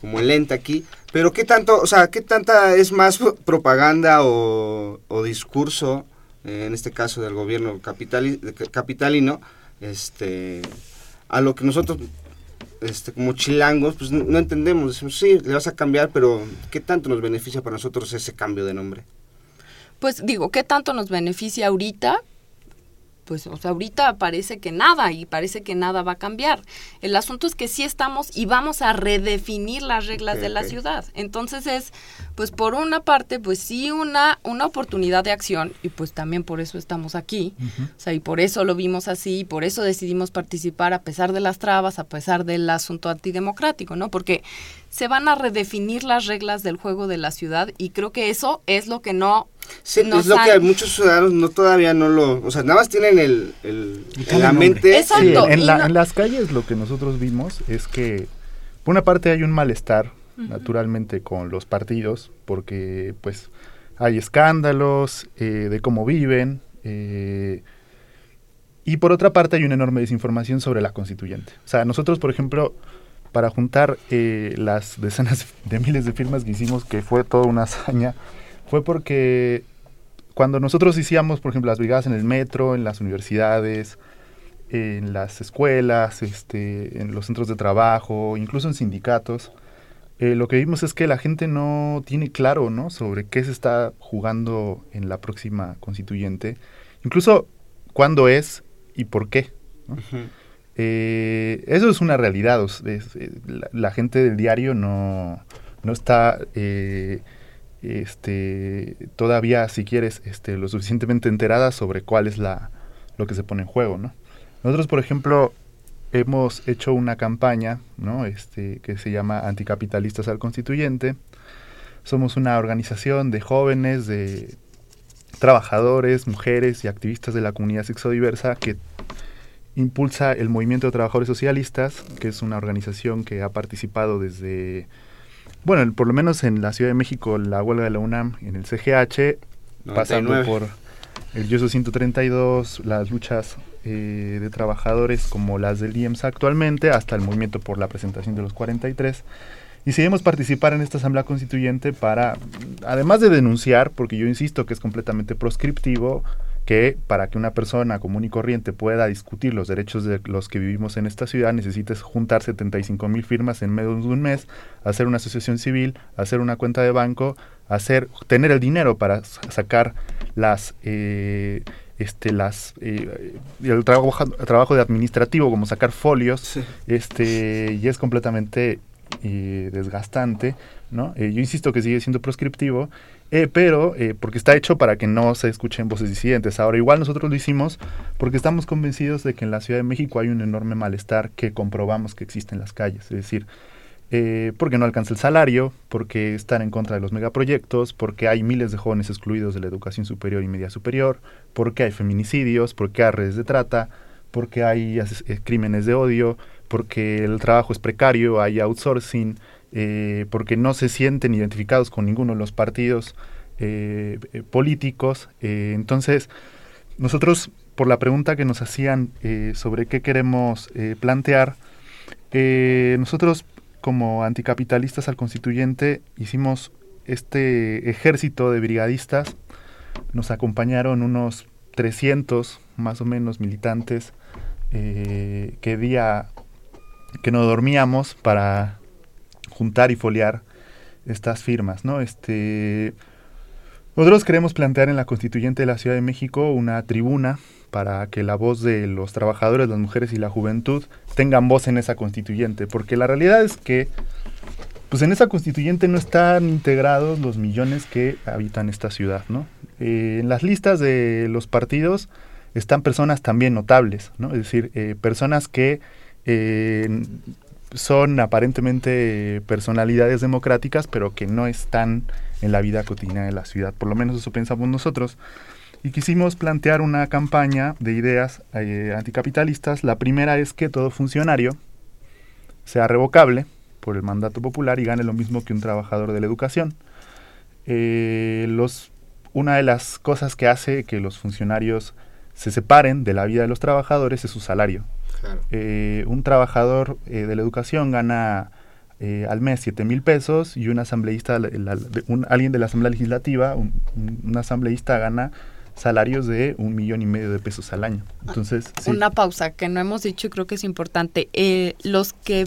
como el ente aquí, pero qué tanto, o sea, qué tanta es más propaganda o, discurso, eh, en este caso del gobierno de- capitalino, este, a lo que nosotros, este, como chilangos, pues no entendemos, decimos, sí, le vas a cambiar, pero qué tanto nos beneficia para nosotros ese cambio de nombre. Pues digo, ¿qué tanto nos beneficia ahorita? Pues, o sea, ahorita parece que nada y parece que nada va a cambiar. El asunto es que sí estamos y vamos a redefinir las reglas de la ciudad. Entonces es, pues por una parte, pues sí una, una oportunidad de acción y pues también por eso estamos aquí. O sea, y por eso lo vimos así y por eso decidimos participar a pesar de las trabas, a pesar del asunto antidemocrático, ¿no? Porque se van a redefinir las reglas del juego de la ciudad y creo que eso es lo que no Sí, nos es lo han- que muchos ciudadanos no todavía no lo, o sea, nada más tienen el, el- en la mente. Sí, en, la- en las calles lo que nosotros vimos es que, por una parte hay un malestar, naturalmente, con los partidos, porque pues hay escándalos eh, de cómo viven, eh, y por otra parte hay una enorme desinformación sobre la constituyente. O sea, nosotros, por ejemplo, para juntar eh, las decenas de miles de firmas que hicimos, que fue toda una hazaña, fue porque cuando nosotros hacíamos, por ejemplo, las brigadas en el metro, en las universidades, en las escuelas, este, en los centros de trabajo, incluso en sindicatos, eh, lo que vimos es que la gente no tiene claro ¿no? sobre qué se está jugando en la próxima constituyente, incluso cuándo es y por qué. ¿no? Eh, eso es una realidad. es- eh, la, la gente del diario no, no está eh, este, todavía, si quieres, este, lo suficientemente enterada sobre cuál es la, lo que se pone en juego. ¿no? Nosotros, por ejemplo, hemos hecho una campaña este, que se llama Anticapitalistas al Constituyente. Somos una organización de jóvenes, de trabajadores, mujeres y activistas de la comunidad sexodiversa que impulsa el Movimiento de Trabajadores Socialistas, que es una organización que ha participado desde, bueno, por lo menos en la Ciudad de México, la huelga de la UNAM, en el CGH, pasando 99. por el YOSO 132, las luchas eh, de trabajadores como las del IEMS actualmente, hasta el movimiento por la presentación de los 43. Y seguimos participar en esta Asamblea Constituyente para, además de denunciar, porque yo insisto que es completamente proscriptivo, que para que una persona común y corriente pueda discutir los derechos de los que vivimos en esta ciudad, necesites juntar 75 mil firmas en menos de un mes, hacer una asociación civil, hacer una cuenta de banco, hacer, tener el dinero para sacar las eh, este las eh, el trabajo trabajo de administrativo como sacar folios este y es completamente eh, desgastante no Eh, yo insisto que sigue siendo proscriptivo eh, pero eh, porque está hecho para que no se escuchen voces disidentes. Ahora igual nosotros lo hicimos porque estamos convencidos de que en la Ciudad de México hay un enorme malestar que comprobamos que existe en las calles. Es decir eh, porque no alcanza el salario, porque están en contra de los megaproyectos, porque hay miles de jóvenes excluidos de la educación superior y media superior, porque hay feminicidios, porque hay redes de trata, porque hay eh, crímenes de odio, porque el trabajo es precario, hay outsourcing, eh, porque no se sienten identificados con ninguno de los partidos eh, eh, políticos. Entonces, nosotros, por la pregunta que nos hacían sobre qué queremos plantear, nosotros como anticapitalistas al constituyente hicimos este ejército de brigadistas, nos acompañaron unos 300 más o menos militantes que día que no dormíamos para juntar y foliar estas firmas, ¿no? Este nosotros queremos plantear en la Constituyente de la Ciudad de México una tribuna para que la voz de los trabajadores, las mujeres y la juventud tengan voz en esa constituyente, porque la realidad es que pues en esa constituyente no están integrados los millones que habitan esta ciudad, ¿no? Eh, en las listas de los partidos están personas también notables, ¿no? Es decir, eh, personas que eh, son aparentemente personalidades democráticas, pero que no están en la vida cotidiana de la ciudad. Por lo menos eso pensamos nosotros. Y quisimos plantear una campaña de ideas anticapitalistas. La primera es que todo funcionario sea revocable por el mandato popular y gane lo mismo que un trabajador de la educación. los una de las cosas que hace que los funcionarios se separen de la vida de los trabajadores es su salario. Eh, un trabajador eh, de la educación gana eh, al mes 7 mil pesos y un asambleísta, un, alguien de la Asamblea Legislativa, un, asambleísta gana salarios de un millón y medio de pesos al año. Entonces, Una pausa que no hemos dicho y creo que es importante. los que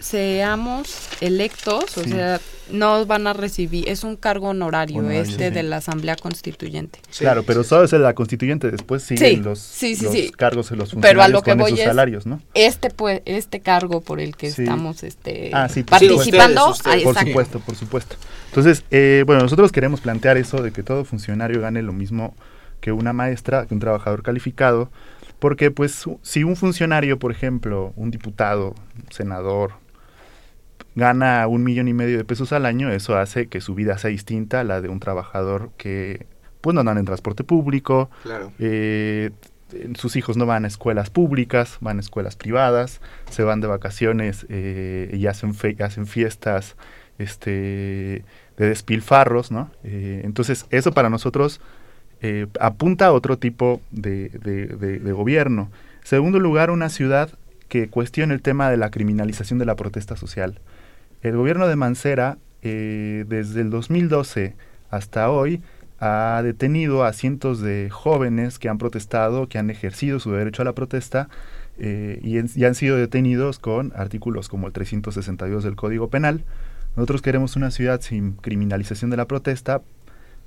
seamos electos, o sea, no van a recibir, es un cargo honorario, este de la Asamblea Constituyente. claro, pero solo es la Constituyente, después siguen los, cargos de los funcionarios pero a lo que con voy esos salarios, ¿no? Este pues, este cargo por el que estamos este, ah, participando, por supuesto, por supuesto. Entonces, eh, bueno, nosotros queremos plantear eso de que todo funcionario gane lo mismo que una maestra, que un trabajador calificado, porque pues si un funcionario, por ejemplo, un diputado, un senador, gana un millón y medio de pesos al año, eso hace que su vida sea distinta a la de un trabajador que pues no andan en transporte público, eh, sus hijos no van a escuelas públicas, van a escuelas privadas, se van de vacaciones eh, y hacen, hacen fiestas este, de despilfarros, ¿no? Eh, entonces eso para nosotros apunta a otro tipo de, de gobierno. Segundo lugar, una ciudad que cuestione el tema de la criminalización de la protesta social. El gobierno de Mancera, eh, desde el 2012 hasta hoy, ha detenido a cientos de jóvenes que han protestado, que han ejercido su derecho a la protesta eh, y, han sido detenidos con artículos como el 362 del Código Penal. Nosotros queremos una ciudad sin criminalización de la protesta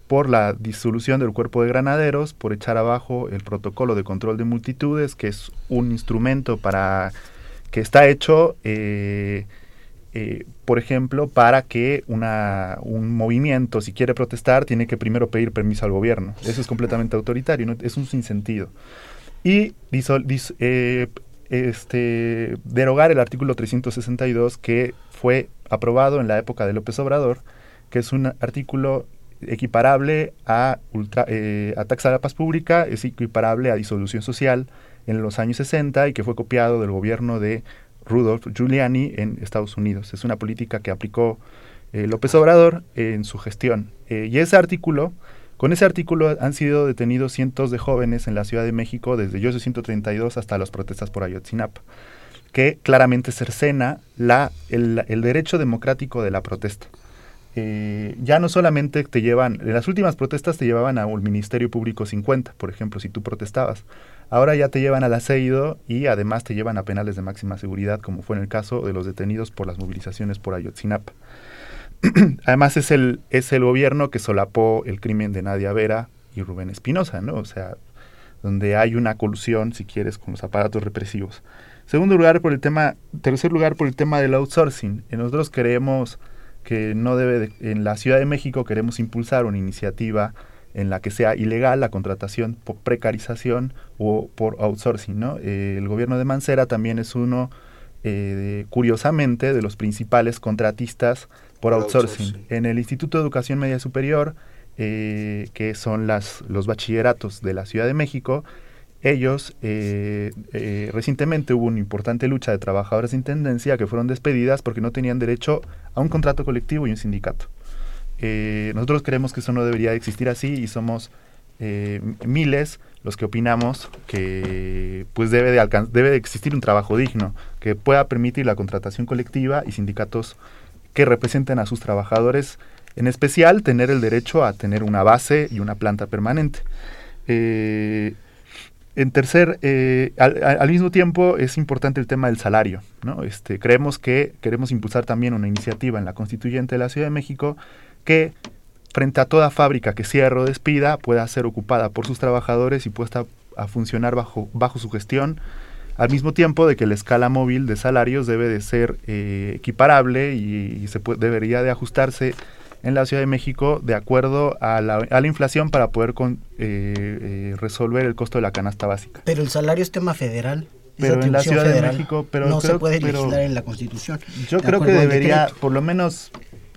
por la disolución del cuerpo de granaderos, por echar abajo el protocolo de control de multitudes, que es un instrumento para que está hecho eh, eh, por ejemplo, para que una, un movimiento, si quiere protestar, tiene que primero pedir permiso al gobierno. Eso es completamente autoritario, es un sinsentido. Y eh, este, derogar el artículo 362 que fue aprobado en la época de López Obrador, que es un artículo equiparable a, ultra, eh, a taxa de la paz pública, es equiparable a disolución social en los años 60 y que fue copiado del gobierno de Rudolf Giuliani en Estados Unidos. Es una política que aplicó eh, López Obrador en su gestión. Eh, y ese artículo, con ese artículo han sido detenidos cientos de jóvenes en la Ciudad de México desde yo 132 hasta las protestas por Ayotzinapa, que claramente cercena la, el, derecho democrático de la protesta. Eh, ya no solamente te llevan, en las últimas protestas te llevaban a un Ministerio Público 50, por ejemplo, si tú protestabas. Ahora ya te llevan al aceido y además te llevan a penales de máxima seguridad, como fue en el caso de los detenidos por las movilizaciones por Ayotzinapa. además es el, es el gobierno que solapó el crimen de Nadia Vera y Rubén Espinosa, ¿no? O sea, donde hay una colusión, si quieres, con los aparatos represivos. Segundo lugar, por el tema, tercer lugar, por el tema del outsourcing. Nosotros queremos que no debe, en la Ciudad de México queremos impulsar una iniciativa en la que sea ilegal la contratación por precarización o por outsourcing. ¿no? Eh, el gobierno de Mancera también es uno, eh, curiosamente, de los principales contratistas por, outsourcing. En el Instituto de Educación Media Superior, eh, que son las, los bachilleratos de la Ciudad de México, ellos, eh, eh, recientemente hubo una importante lucha de trabajadores de intendencia que fueron despedidas porque no tenían derecho a un contrato colectivo y un sindicato. Eh, nosotros creemos que eso no debería existir así y somos miles los que opinamos que pues debe de, debe de existir un trabajo digno que pueda permitir la contratación colectiva y sindicatos que representen a sus trabajadores, en especial tener el derecho a tener una base y una planta permanente. En tercer, eh, al, mismo tiempo es importante el tema del salario. ¿no? Este, creemos que queremos impulsar también una iniciativa en la constituyente de la Ciudad de México que frente a toda fábrica que cierre o despida pueda ser ocupada por sus trabajadores y puesta a funcionar bajo, bajo su gestión, al mismo tiempo de que la escala móvil de salarios debe de ser eh, equiparable y, se debería de ajustarse en la Ciudad de México de acuerdo a la, a la inflación para poder con, eh, eh, resolver el costo de la canasta básica. Pero el salario es tema federal. es Pero en la Ciudad de. México, pero no creo- se puede pero- legislar en la Constitución. Yo creo que debería, por lo menos...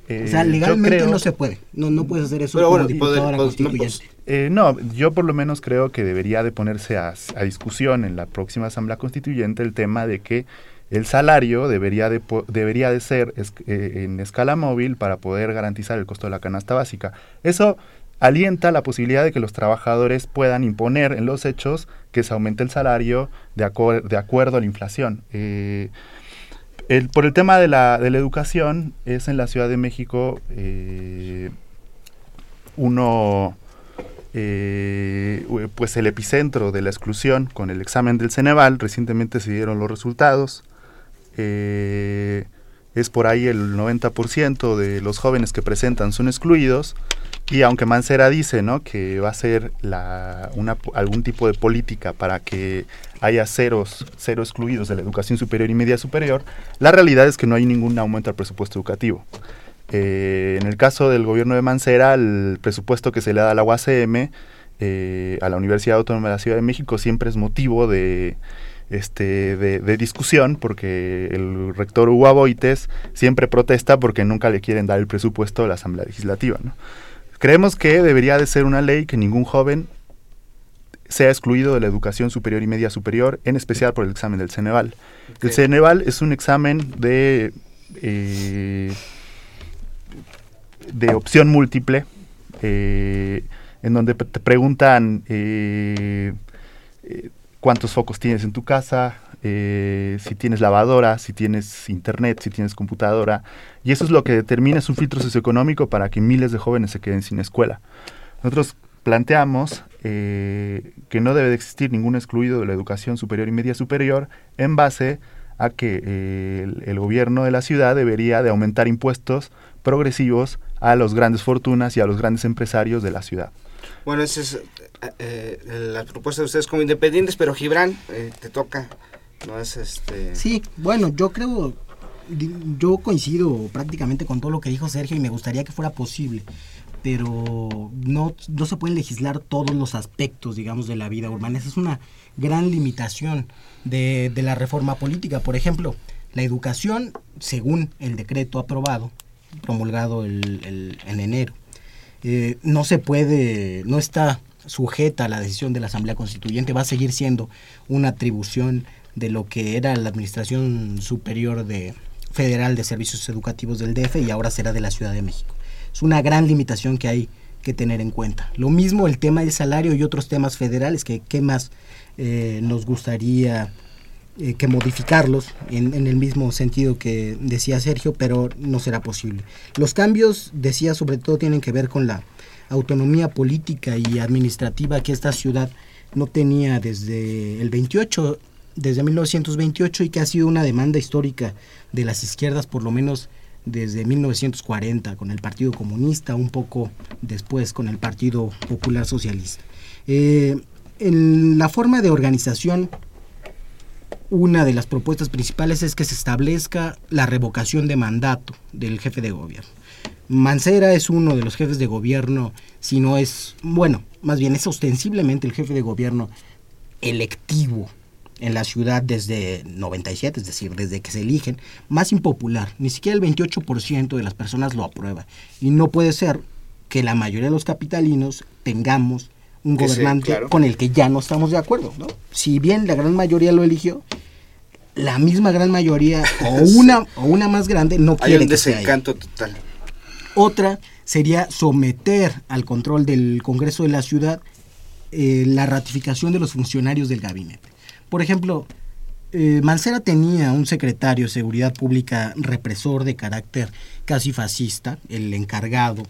eh, O sea, legalmente creo- no se puede. No, no puedes hacer eso Pero como bueno, diputado poder- a la pues, no, constituyente. Eh, no, yo por lo menos creo que debería de ponerse a, a discusión en la próxima Asamblea Constituyente el tema de que el salario debería de, debería de ser es- eh, en escala móvil para poder garantizar el costo de la canasta básica. Eso alienta la posibilidad de que los trabajadores puedan imponer en los hechos que se aumente el salario de, de acuerdo a la inflación. Eh, el- por el tema de la, de la educación, es en la Ciudad de México eh, uno, eh, pues el epicentro de la exclusión con el examen del Ceneval. Recientemente se dieron los resultados. Eh, es por ahí el 90% de los jóvenes que presentan son excluidos. Y aunque Mancera dice ¿no? que va a ser la, algún tipo de política para que haya ceros, cero excluidos de la educación superior y media superior, la realidad es que no hay ningún aumento al presupuesto educativo. Eh, en el caso del gobierno de Mancera, el presupuesto que se le da a la UACM, eh, a la Universidad Autónoma de la Ciudad de México, siempre es motivo de, este, de, de discusión, porque el rector Hugo Aboites siempre protesta porque nunca le quieren dar el presupuesto a la Asamblea Legislativa. ¿no? Creemos que debería de ser una ley que ningún joven sea excluido de la educación superior y media superior, en especial por el examen del Ceneval. El. Ceneval es un examen de, eh, de opción múltiple, eh, en donde te preguntan eh, cuántos focos tienes en tu casa, eh, si tienes lavadora, si tienes internet, si tienes computadora, y eso es lo que determina, es un filtro socioeconómico para que miles de jóvenes se queden sin escuela. Nosotros planteamos eh, que no debe de existir ningún excluido de la educación superior y media superior en base a que eh, el, el gobierno de la ciudad debería de aumentar impuestos progresivos a los grandes fortunas y a los grandes empresarios de la ciudad. Bueno, esa es eh, eh, la propuesta de ustedes como independientes, pero Gibran, eh, te toca. No es este. Sí, bueno, yo creo, yo coincido prácticamente con todo lo que dijo Sergio y me gustaría que fuera posible, pero no, no se pueden legislar todos los aspectos, digamos, de la vida urbana. Esa es una gran limitación de, de la reforma política. Por ejemplo, la educación, según el decreto aprobado, promulgado el- el- en enero, eh, no se puede, no está sujeta a la decisión de la Asamblea Constituyente, va a seguir siendo una atribución de lo que era la Administración Superior de Federal de Servicios Educativos del DF y ahora será de la Ciudad de México. Es una gran limitación que hay que tener en cuenta. Lo mismo el tema del salario y otros temas federales que qué más eh, nos gustaría eh, que modificarlos en, el mismo sentido que decía Sergio, pero no será posible. Los cambios, decía, sobre todo tienen que ver con la autonomía política y administrativa que esta ciudad no tenía desde el 28, desde 1928 y que ha sido una demanda histórica de las izquierdas por lo menos desde 1940 con el Partido Comunista, un poco después con el Partido Popular Socialista. Eh, en la forma de organización una de las propuestas principales es que se establezca la revocación de mandato del jefe de gobierno. Mancera es uno de los jefes de gobierno, si no es, bueno, más bien es ostensiblemente el jefe de gobierno electivo en la ciudad desde 97, es decir, desde que se eligen, más impopular. Ni siquiera el 28% de las personas lo aprueba. Y no puede ser que la mayoría de los capitalinos tengamos un Que gobernante claro. con el que ya no estamos de acuerdo. ¿no? Si bien la gran mayoría lo eligió, la misma gran mayoría o una o una más grande no Hay quiere un que sea desencanto total. Otra sería someter al control del Congreso de la ciudad eh, la ratificación de los funcionarios del gabinete. Por ejemplo, eh, Mancera tenía un secretario de Seguridad Pública represor de carácter casi fascista, el encargado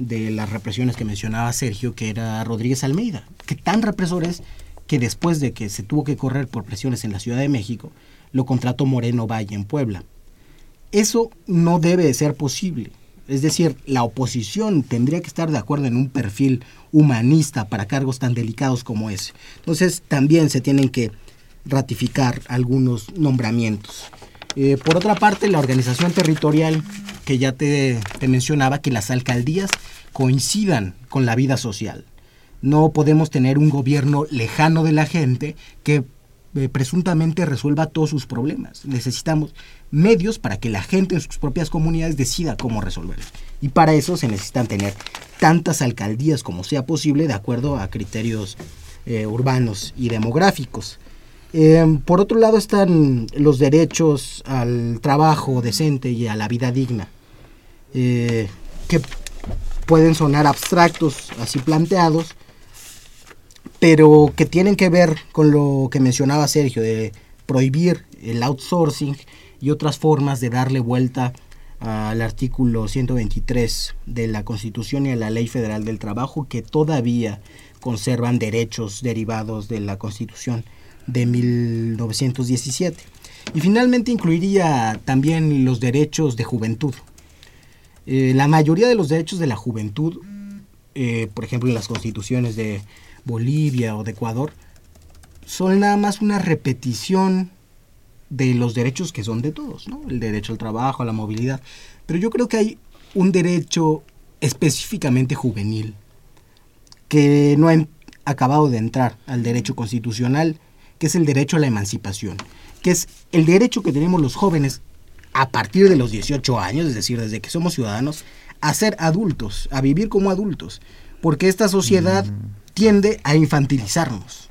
de las represiones que mencionaba Sergio, que era Rodríguez Almeida, que tan represor es que después de que se tuvo que correr por presiones en la Ciudad de México, lo contrató Moreno Valle en Puebla. Eso no debe de ser posible. Es decir, la oposición tendría que estar de acuerdo en un perfil humanista para cargos tan delicados como ese. Entonces, también se tienen que ratificar algunos nombramientos. Eh, por otra parte, la organización territorial que ya te, te mencionaba, que las alcaldías coincidan con la vida social. No podemos tener un gobierno lejano de la gente que eh, presuntamente resuelva todos sus problemas. Necesitamos medios para que la gente en sus propias comunidades decida cómo resolverlos. Y para eso se necesitan tener tantas alcaldías como sea posible de acuerdo a criterios eh, urbanos y demográficos. Eh, por otro lado están los derechos al trabajo decente y a la vida digna, que pueden sonar abstractos así planteados, pero que tienen que ver con lo que mencionaba Sergio, de prohibir el outsourcing y otras formas de darle vuelta al artículo 123 de la Constitución y a la Ley Federal del Trabajo, que todavía conservan derechos derivados de la Constitución de 1917. Y finalmente incluiría también los derechos de juventud. Eh, la mayoría de los derechos de la juventud, eh, por ejemplo en las constituciones de Bolivia o de Ecuador, son nada más una repetición de los derechos que son de todos, ¿no? El derecho al trabajo, a la movilidad. Pero yo creo que hay un derecho específicamente juvenil que no ha acabado de entrar al derecho constitucional, que es el derecho a la emancipación, que es el derecho que tenemos los jóvenes a partir de los 18 años, es decir, desde que somos ciudadanos, a ser adultos, a vivir como adultos, porque esta sociedad mm tiende a infantilizarnos,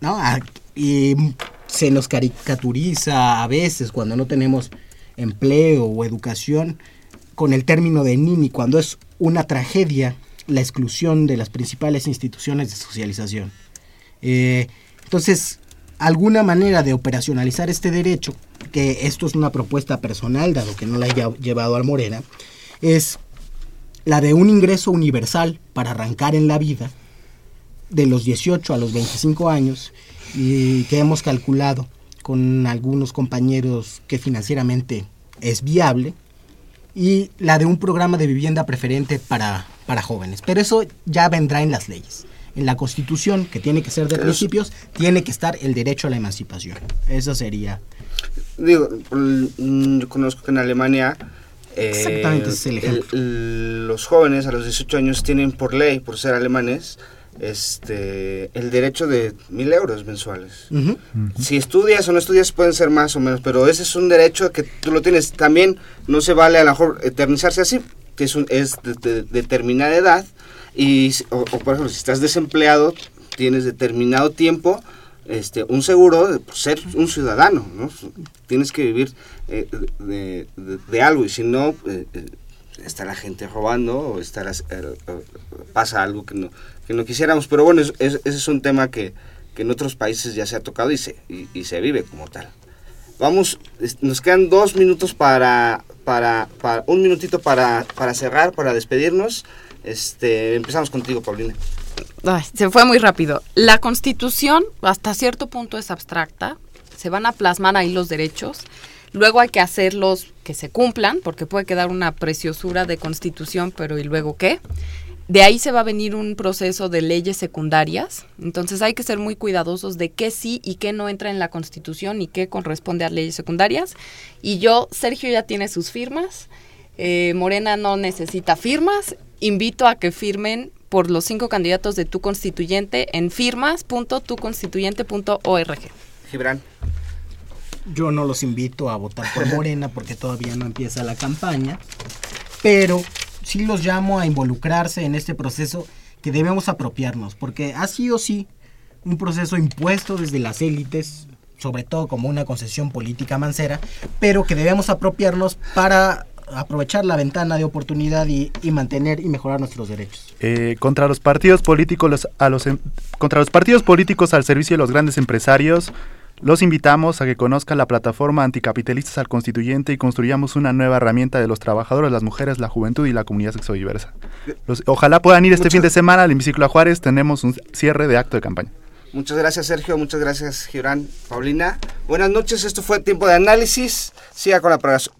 ¿no? y se nos caricaturiza a veces cuando no tenemos empleo o educación con el término de nini, cuando es una tragedia la exclusión de las principales instituciones de socialización. Eh, entonces, alguna manera de operacionalizar este derecho, que esto es una propuesta personal, dado que no la haya llevado al Morena, es la de un ingreso universal para arrancar en la vida, de los 18 a los 25 años y que hemos calculado con algunos compañeros que financieramente es viable y la de un programa de vivienda preferente para, para jóvenes. Pero eso ya vendrá en las leyes. En la constitución, que tiene que ser de principios, tiene que estar el derecho a la emancipación. Eso sería. Digo, mm, yo conozco que en Alemania Exactamente, es el ejemplo. los jóvenes a los 18 años tienen por ley, por ser alemanes, este el derecho de mil euros mensuales. Si estudias o no estudias pueden ser más o menos, pero ese es un derecho que tú lo tienes. También no se vale a lo mejor eternizarse así, que es, un, es de, determinada edad y o, por ejemplo si estás desempleado tienes determinado tiempo este un seguro de ser un ciudadano, ¿no? Tienes que vivir eh, de, algo y si no eh, eh, está la gente robando o está pasa algo que no que no quisiéramos. Pero bueno, ese es un tema que, en otros países ya se ha tocado y se, y, se vive como tal. Vamos, nos quedan dos minutos para, para, un minutito para, para cerrar, para despedirnos. Este, empezamos contigo, Paulina. se fue muy rápido. La constitución hasta cierto punto es abstracta. Se van a plasmar ahí los derechos. Luego hay que hacerlos que se cumplan, porque puede quedar una preciosura de constitución, pero ¿y luego qué? De ahí se va a venir un proceso de leyes secundarias, entonces hay que ser muy cuidadosos de qué sí y qué no entra en la Constitución y qué corresponde a leyes secundarias. Y yo, Sergio ya tiene sus firmas, eh, Morena no necesita firmas, invito a que firmen por los cinco candidatos de tu constituyente en firmas.tuconstituyente.org. Gibran. Yo no los invito a votar por Morena porque todavía no empieza la campaña, pero sí los llamo a involucrarse en este proceso que debemos apropiarnos, porque ha sido sí un proceso impuesto desde las élites, sobre todo como una concesión política mancera, pero que debemos apropiarnos para aprovechar la ventana de oportunidad y, mantener y mejorar nuestros derechos. Eh, contra los partidos políticos, a los, em, contra los partidos políticos al servicio de los grandes empresarios, los invitamos a que conozcan la plataforma Anticapitalistas al Constituyente y construyamos una nueva herramienta de los trabajadores, las mujeres, la juventud y la comunidad sexodiversa. Los, ojalá puedan ir este fin de semana al Hemiciclo Juárez, tenemos un cierre de acto de campaña. Muchas gracias Sergio, muchas gracias Gibran, Paulina. Buenas noches, esto fue Tiempo de Análisis. Siga con la